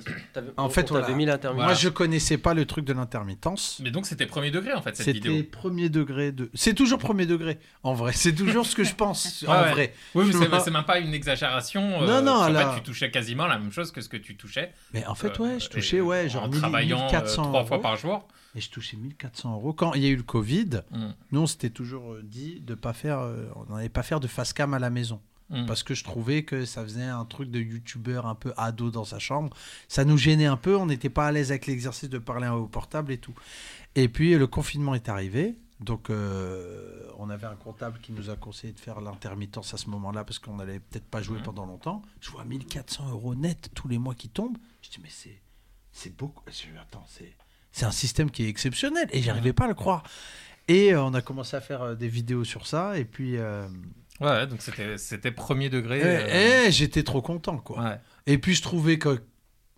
En fait, on voilà. mis l'intermittence. Moi, je connaissais pas le truc de l'intermittence. Mais donc c'était premier degré en fait cette C'était vidéo. premier degré de. C'est toujours premier degré, en vrai. C'est toujours ce que je pense, en ouais. vrai. Oui, mais Tu c'est vois. même pas une exagération. euh, Non, non, en là- fait, tu touchais quasiment la même chose que ce que tu touchais. Mais en fait, euh, ouais, je touchais, ouais, genre en 1000, travaillant 1400 trois fois euros. par jour. Et je touchais 1400 euros. Quand il y a eu le Covid, Mm. nous, on s'était toujours euh, dit de pas faire, euh, on n'allait pas faire de face cam à la maison. Mm. Parce que je trouvais que ça faisait un truc de youtubeur un peu ado dans sa chambre. Ça nous gênait un peu, on n'était pas à l'aise avec l'exercice de parler au portable et tout. Et puis le confinement est arrivé. Donc euh, on avait un comptable qui nous a conseillé de faire l'intermittence à ce moment-là parce qu'on n'allait peut-être pas jouer Mhm. pendant longtemps. Je vois 1400 euros net tous les mois qui tombent. Je dis mais c'est c'est beaucoup. Attends, c'est c'est un système qui est exceptionnel et j'arrivais pas à le croire. Et euh, on a commencé à faire euh, des vidéos sur ça et puis euh, Ouais, donc c'était premier degré. eh, euh, eh, j'étais trop content quoi. ouais. Et puis je trouvais que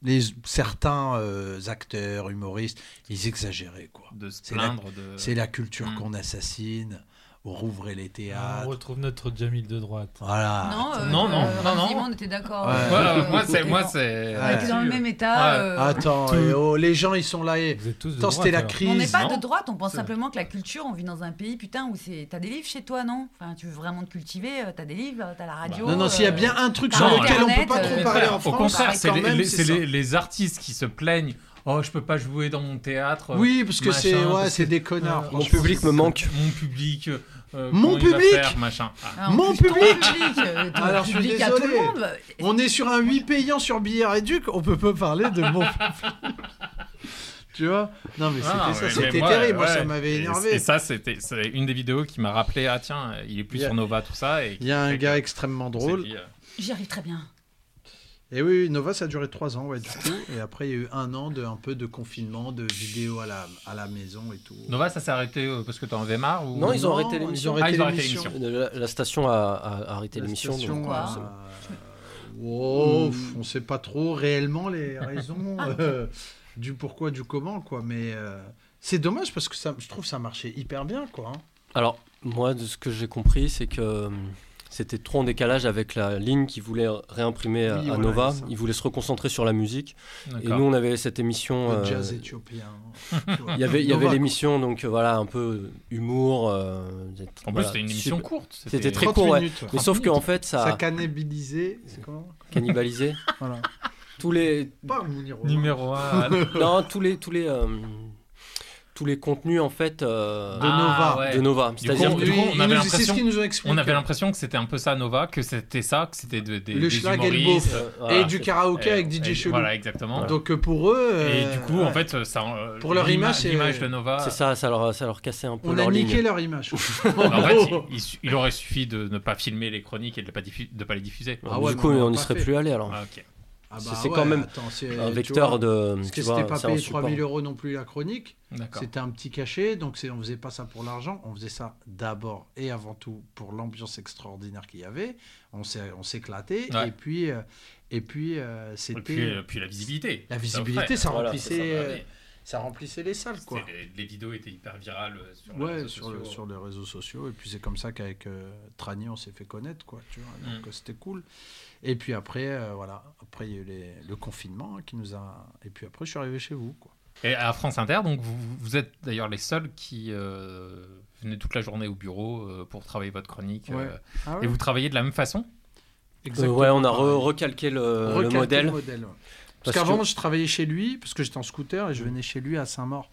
les certains euh, acteurs, humoristes, ils exagéraient quoi. De se la- de. C'est la culture Mm. qu'on assassine. Rouvrez les On théâtres. retrouve notre Jamil de droite. Voilà. Non, euh, Non, non, euh, non, non. On était d'accord. Ouais. euh, Voilà, moi c'est moi on- c'est. On était dans le même état. Ouais. euh, Attends, eh oh, les gens ils sont là. Et... Vous êtes tous de Attends, droite. c'était la crise. On n'est pas non. de droite, on pense simplement que la culture, on vit dans un pays, putain, où c'est. T'as des livres chez toi, non? Enfin, tu veux vraiment te cultiver, euh, t'as des livres, t'as la radio. Non, non, s'il y a euh, bien un truc sur lequel on peut pas trop au parler en Au France, contraire, c'est les artistes qui se plaignent. Oh, je peux pas jouer dans mon théâtre. Oui, parce que c'est ouais, c'est que- des connards. Euh, Mon public me manque. Mon public. euh, Mon il va public faire, machin. Ah. Ah, Mon public public, euh, Alors, je suis public à tout le désolé. monde. On est sur un 8 payant sur Billard et Duc, on peut pas parler de mon Tu vois? Non, mais c'était Ah, ça, c'était terrible, moi ouais. ça m'avait énervé. Et ça, c'était une des vidéos qui m'a rappelé ah tiens, il est plus a- sur Nova tout ça. Et Il y a un gars extrêmement drôle. euh, J'y arrive très bien. Et oui, Nova, ça a duré 3 ans, ouais, du coup. Et après, il y a eu un an de un peu de confinement, de vidéos à la, à la maison et tout. Nova, ça s'est arrêté euh, parce que t'en avais marre ou Non, ils ont Non, arrêté l'émission. ils ont Ah, ils ont arrêté l'émission. La, la station a, arrêté La l'émission. station donc, Pourquoi a- c'est- Oh, pff, on sait pas trop réellement les raisons euh, du pourquoi, du comment, quoi. Mais euh, c'est dommage parce que ça, je trouve que ça marchait hyper bien, quoi. hein. Alors, moi, de ce que j'ai compris, c'est que euh, c'était trop en décalage avec la ligne qu'ils voulaient réimprimer à, Oui, à voilà, Nova. ça. Ils voulaient se reconcentrer sur la musique. Et nous, on avait cette émission. Le euh, jazz éthyopien. tu vois. Il y avait, il y avait Nova, l'émission, donc euh, voilà, un peu humour. euh, En plus, voilà, c'était une émission super- courte. C'était très 30 court, ouais. minutes, ouais. Mais sauf qu'en fait, Ça ça a cannibalisé. C'est comment cannibalisé Voilà. tous les, Mouniro. Numéro 1. non, tous les, tous les, euh, tous les contenus en fait euh, De Nova. de Nova. Du C'est-à-dire que du coup, on avait nous- C'est ce l'impression- qu'ils nous ont expliqué. On avait l'impression que c'était un peu ça Nova, que c'était ça, que c'était de- des, Le des schlag et le humoristes. euh, Et voilà, du c'est- karaoké Et- avec DJ et- Chelou. Voilà, exactement. Donc euh, pour eux. Et euh, du coup, en fait, ça, euh, Pour leur image, c'est- l'image de Nova. c'est ça, ça leur, ça leur cassait un peu on leur a niqué ligne. leur image. En fait, il, il- il aurait suffi de ne pas filmer les chroniques et de ne pas, diffu- de pas les diffuser. Ah ouais, du coup, on n'y serait plus allé alors. Ah, C'est- bah c'est ouais, quand même attends, c'est- un vecteur vois, de. Parce que c'était pas payé support. 3000 euros non plus la chronique. D'accord. C'était un petit cachet, donc c'est- on faisait pas ça pour l'argent, on faisait ça d'abord et avant tout pour l'ambiance extraordinaire qu'il y avait. On s'est- on s'éclatait Ouais. et puis euh, et puis euh, Et c'était puis, euh, puis la visibilité. la visibilité, ça Voilà, remplissait ça remplissait les salles quoi. Les, les vidéos étaient hyper virales euh, sur les Ouais, réseaux sur, le- sociaux. sur les réseaux sociaux. Et puis c'est comme ça qu'avec euh, Trani, on s'est fait connaître, quoi. Tu vois, donc Mm. c'était cool. Et puis après, euh, voilà, après il y a eu les- le confinement hein, qui nous a. Et puis après, je suis arrivé chez vous, quoi. Et à France Inter, donc vous, vous êtes d'ailleurs les seuls qui euh, venaient toute la journée au bureau euh, pour travailler votre chronique. Ouais. euh, Ah et vous travaillez de la même façon? Euh, ouais, on a re- recalqué le, modèle. le modèle, ouais. Parce, Parce qu'avant, que- je travaillais chez lui, parce que j'étais en scooter et je venais chez lui à Saint-Maur.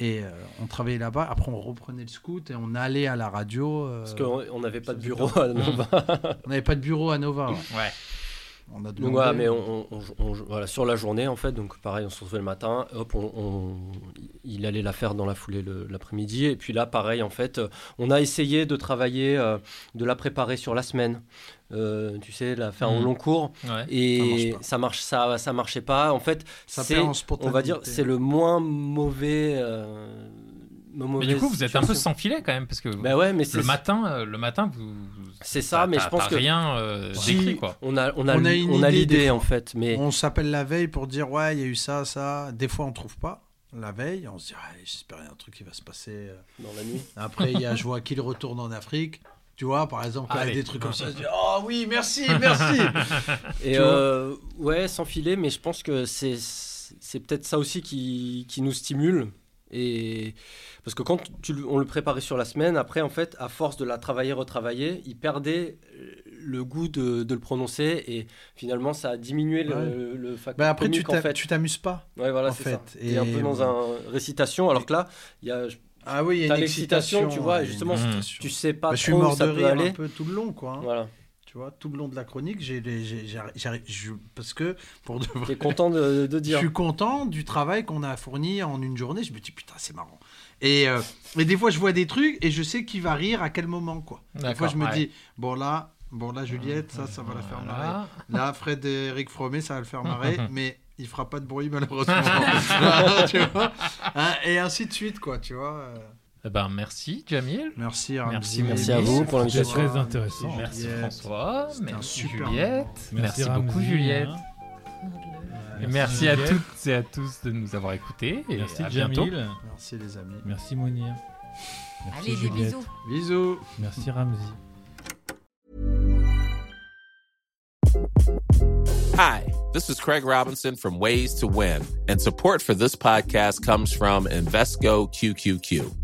Et euh, on travaillait là-bas. Après, on reprenait le scoot et on allait à la radio. euh, Parce qu'on on n'avait pas de bureau à Nova. on n'avait pas de bureau à Nova. ouais. On a demandé. Donc voilà, mais on, on- on- voilà, sur la journée en fait, donc pareil, on se retrouvait le matin, hop, on, on- il allait la faire dans la foulée l'après-midi, et puis là, pareil, en fait, on a essayé de travailler, euh, de la préparer sur la semaine, Euh, tu sais, la faire en Mhm. long cours, Ouais. et Ça marche ça marche, ça, ça marchait pas. En fait, Ça c'est, on va dire, c'est le moins mauvais. euh, Mais mauvaise du coup, vous êtes un peu sans filet quand même, parce que Bah ouais, mais c'est le matin, euh, le matin, vous. C'est ça, mais je pense que rien euh, si, décrit, quoi. on a, on a, On a l- une on a idée l'idée en fait, mais On s'appelle la veille pour dire ouais, il y a eu ça, ça. Des fois, on trouve pas. La veille, on se dit ah, j'espère qu'il y a un truc qui va se passer. euh. dans la nuit. Après, il y a je vois qu'il retourne en Afrique. Tu vois, par exemple, quand il y a Allez. des trucs comme ça, je dis oh oui, merci, merci. Et euh, ouais, sans filet, mais je pense que c'est c'est peut-être ça aussi qui, qui nous stimule. Et parce que quand tu, on le préparait sur la semaine, après en fait, à force de la travailler, retravailler, il perdait euh, le goût de, de le prononcer et finalement ça a diminué le, Ouais. le facteur Bah après, tu comique, en t'a- fait. tu t'amuses pas. Ouais, voilà, en c'est fait. ça. T'es Et- un peu dans un récitation, alors que là, il y a, Ah oui, il y a une l'excitation, excitation. tu vois, et justement, une Mm. excitation. tu sais pas Bah, je suis trop où mort ça de peut rire aller. un peu tout le long, quoi. hein. Voilà. Tu vois, tout le long de la chronique, j'ai, parce que pour de vrai, content de, de je dire. suis content du travail qu'on a fourni en une journée. Je me dis putain, c'est marrant. Et, euh, et des fois, je vois des trucs et je sais qui va rire à quel moment, quoi. Des fois, D'accord, je me ouais. dis bon là, bon là, Juliette, ça, ça va la faire marrer. Là, Fred et Eric Fromet, ça va le faire marrer, mais il fera pas de bruit malheureusement. Tu vois Hein, et ainsi de suite, quoi. Tu vois. Eh ben, merci, Jamil. Merci, Merci, Ramzi. merci à vous pour C'était l'invitation. très intéressant. Merci Juliette. François. C'était un Merci super Juliette. moment. Merci, Ramzi, beaucoup Juliette. Et Merci, à Juliette. toutes et à tous de nous avoir écoutés. Et Merci à bientôt. Jamil. Merci les amis. Merci Mounir. Merci Allez, des Juliette. bisous. Bisous. Merci Ramzi. Hi, this is Craig Robinson from Ways to Win, and support for this podcast comes from Invesco QQQ.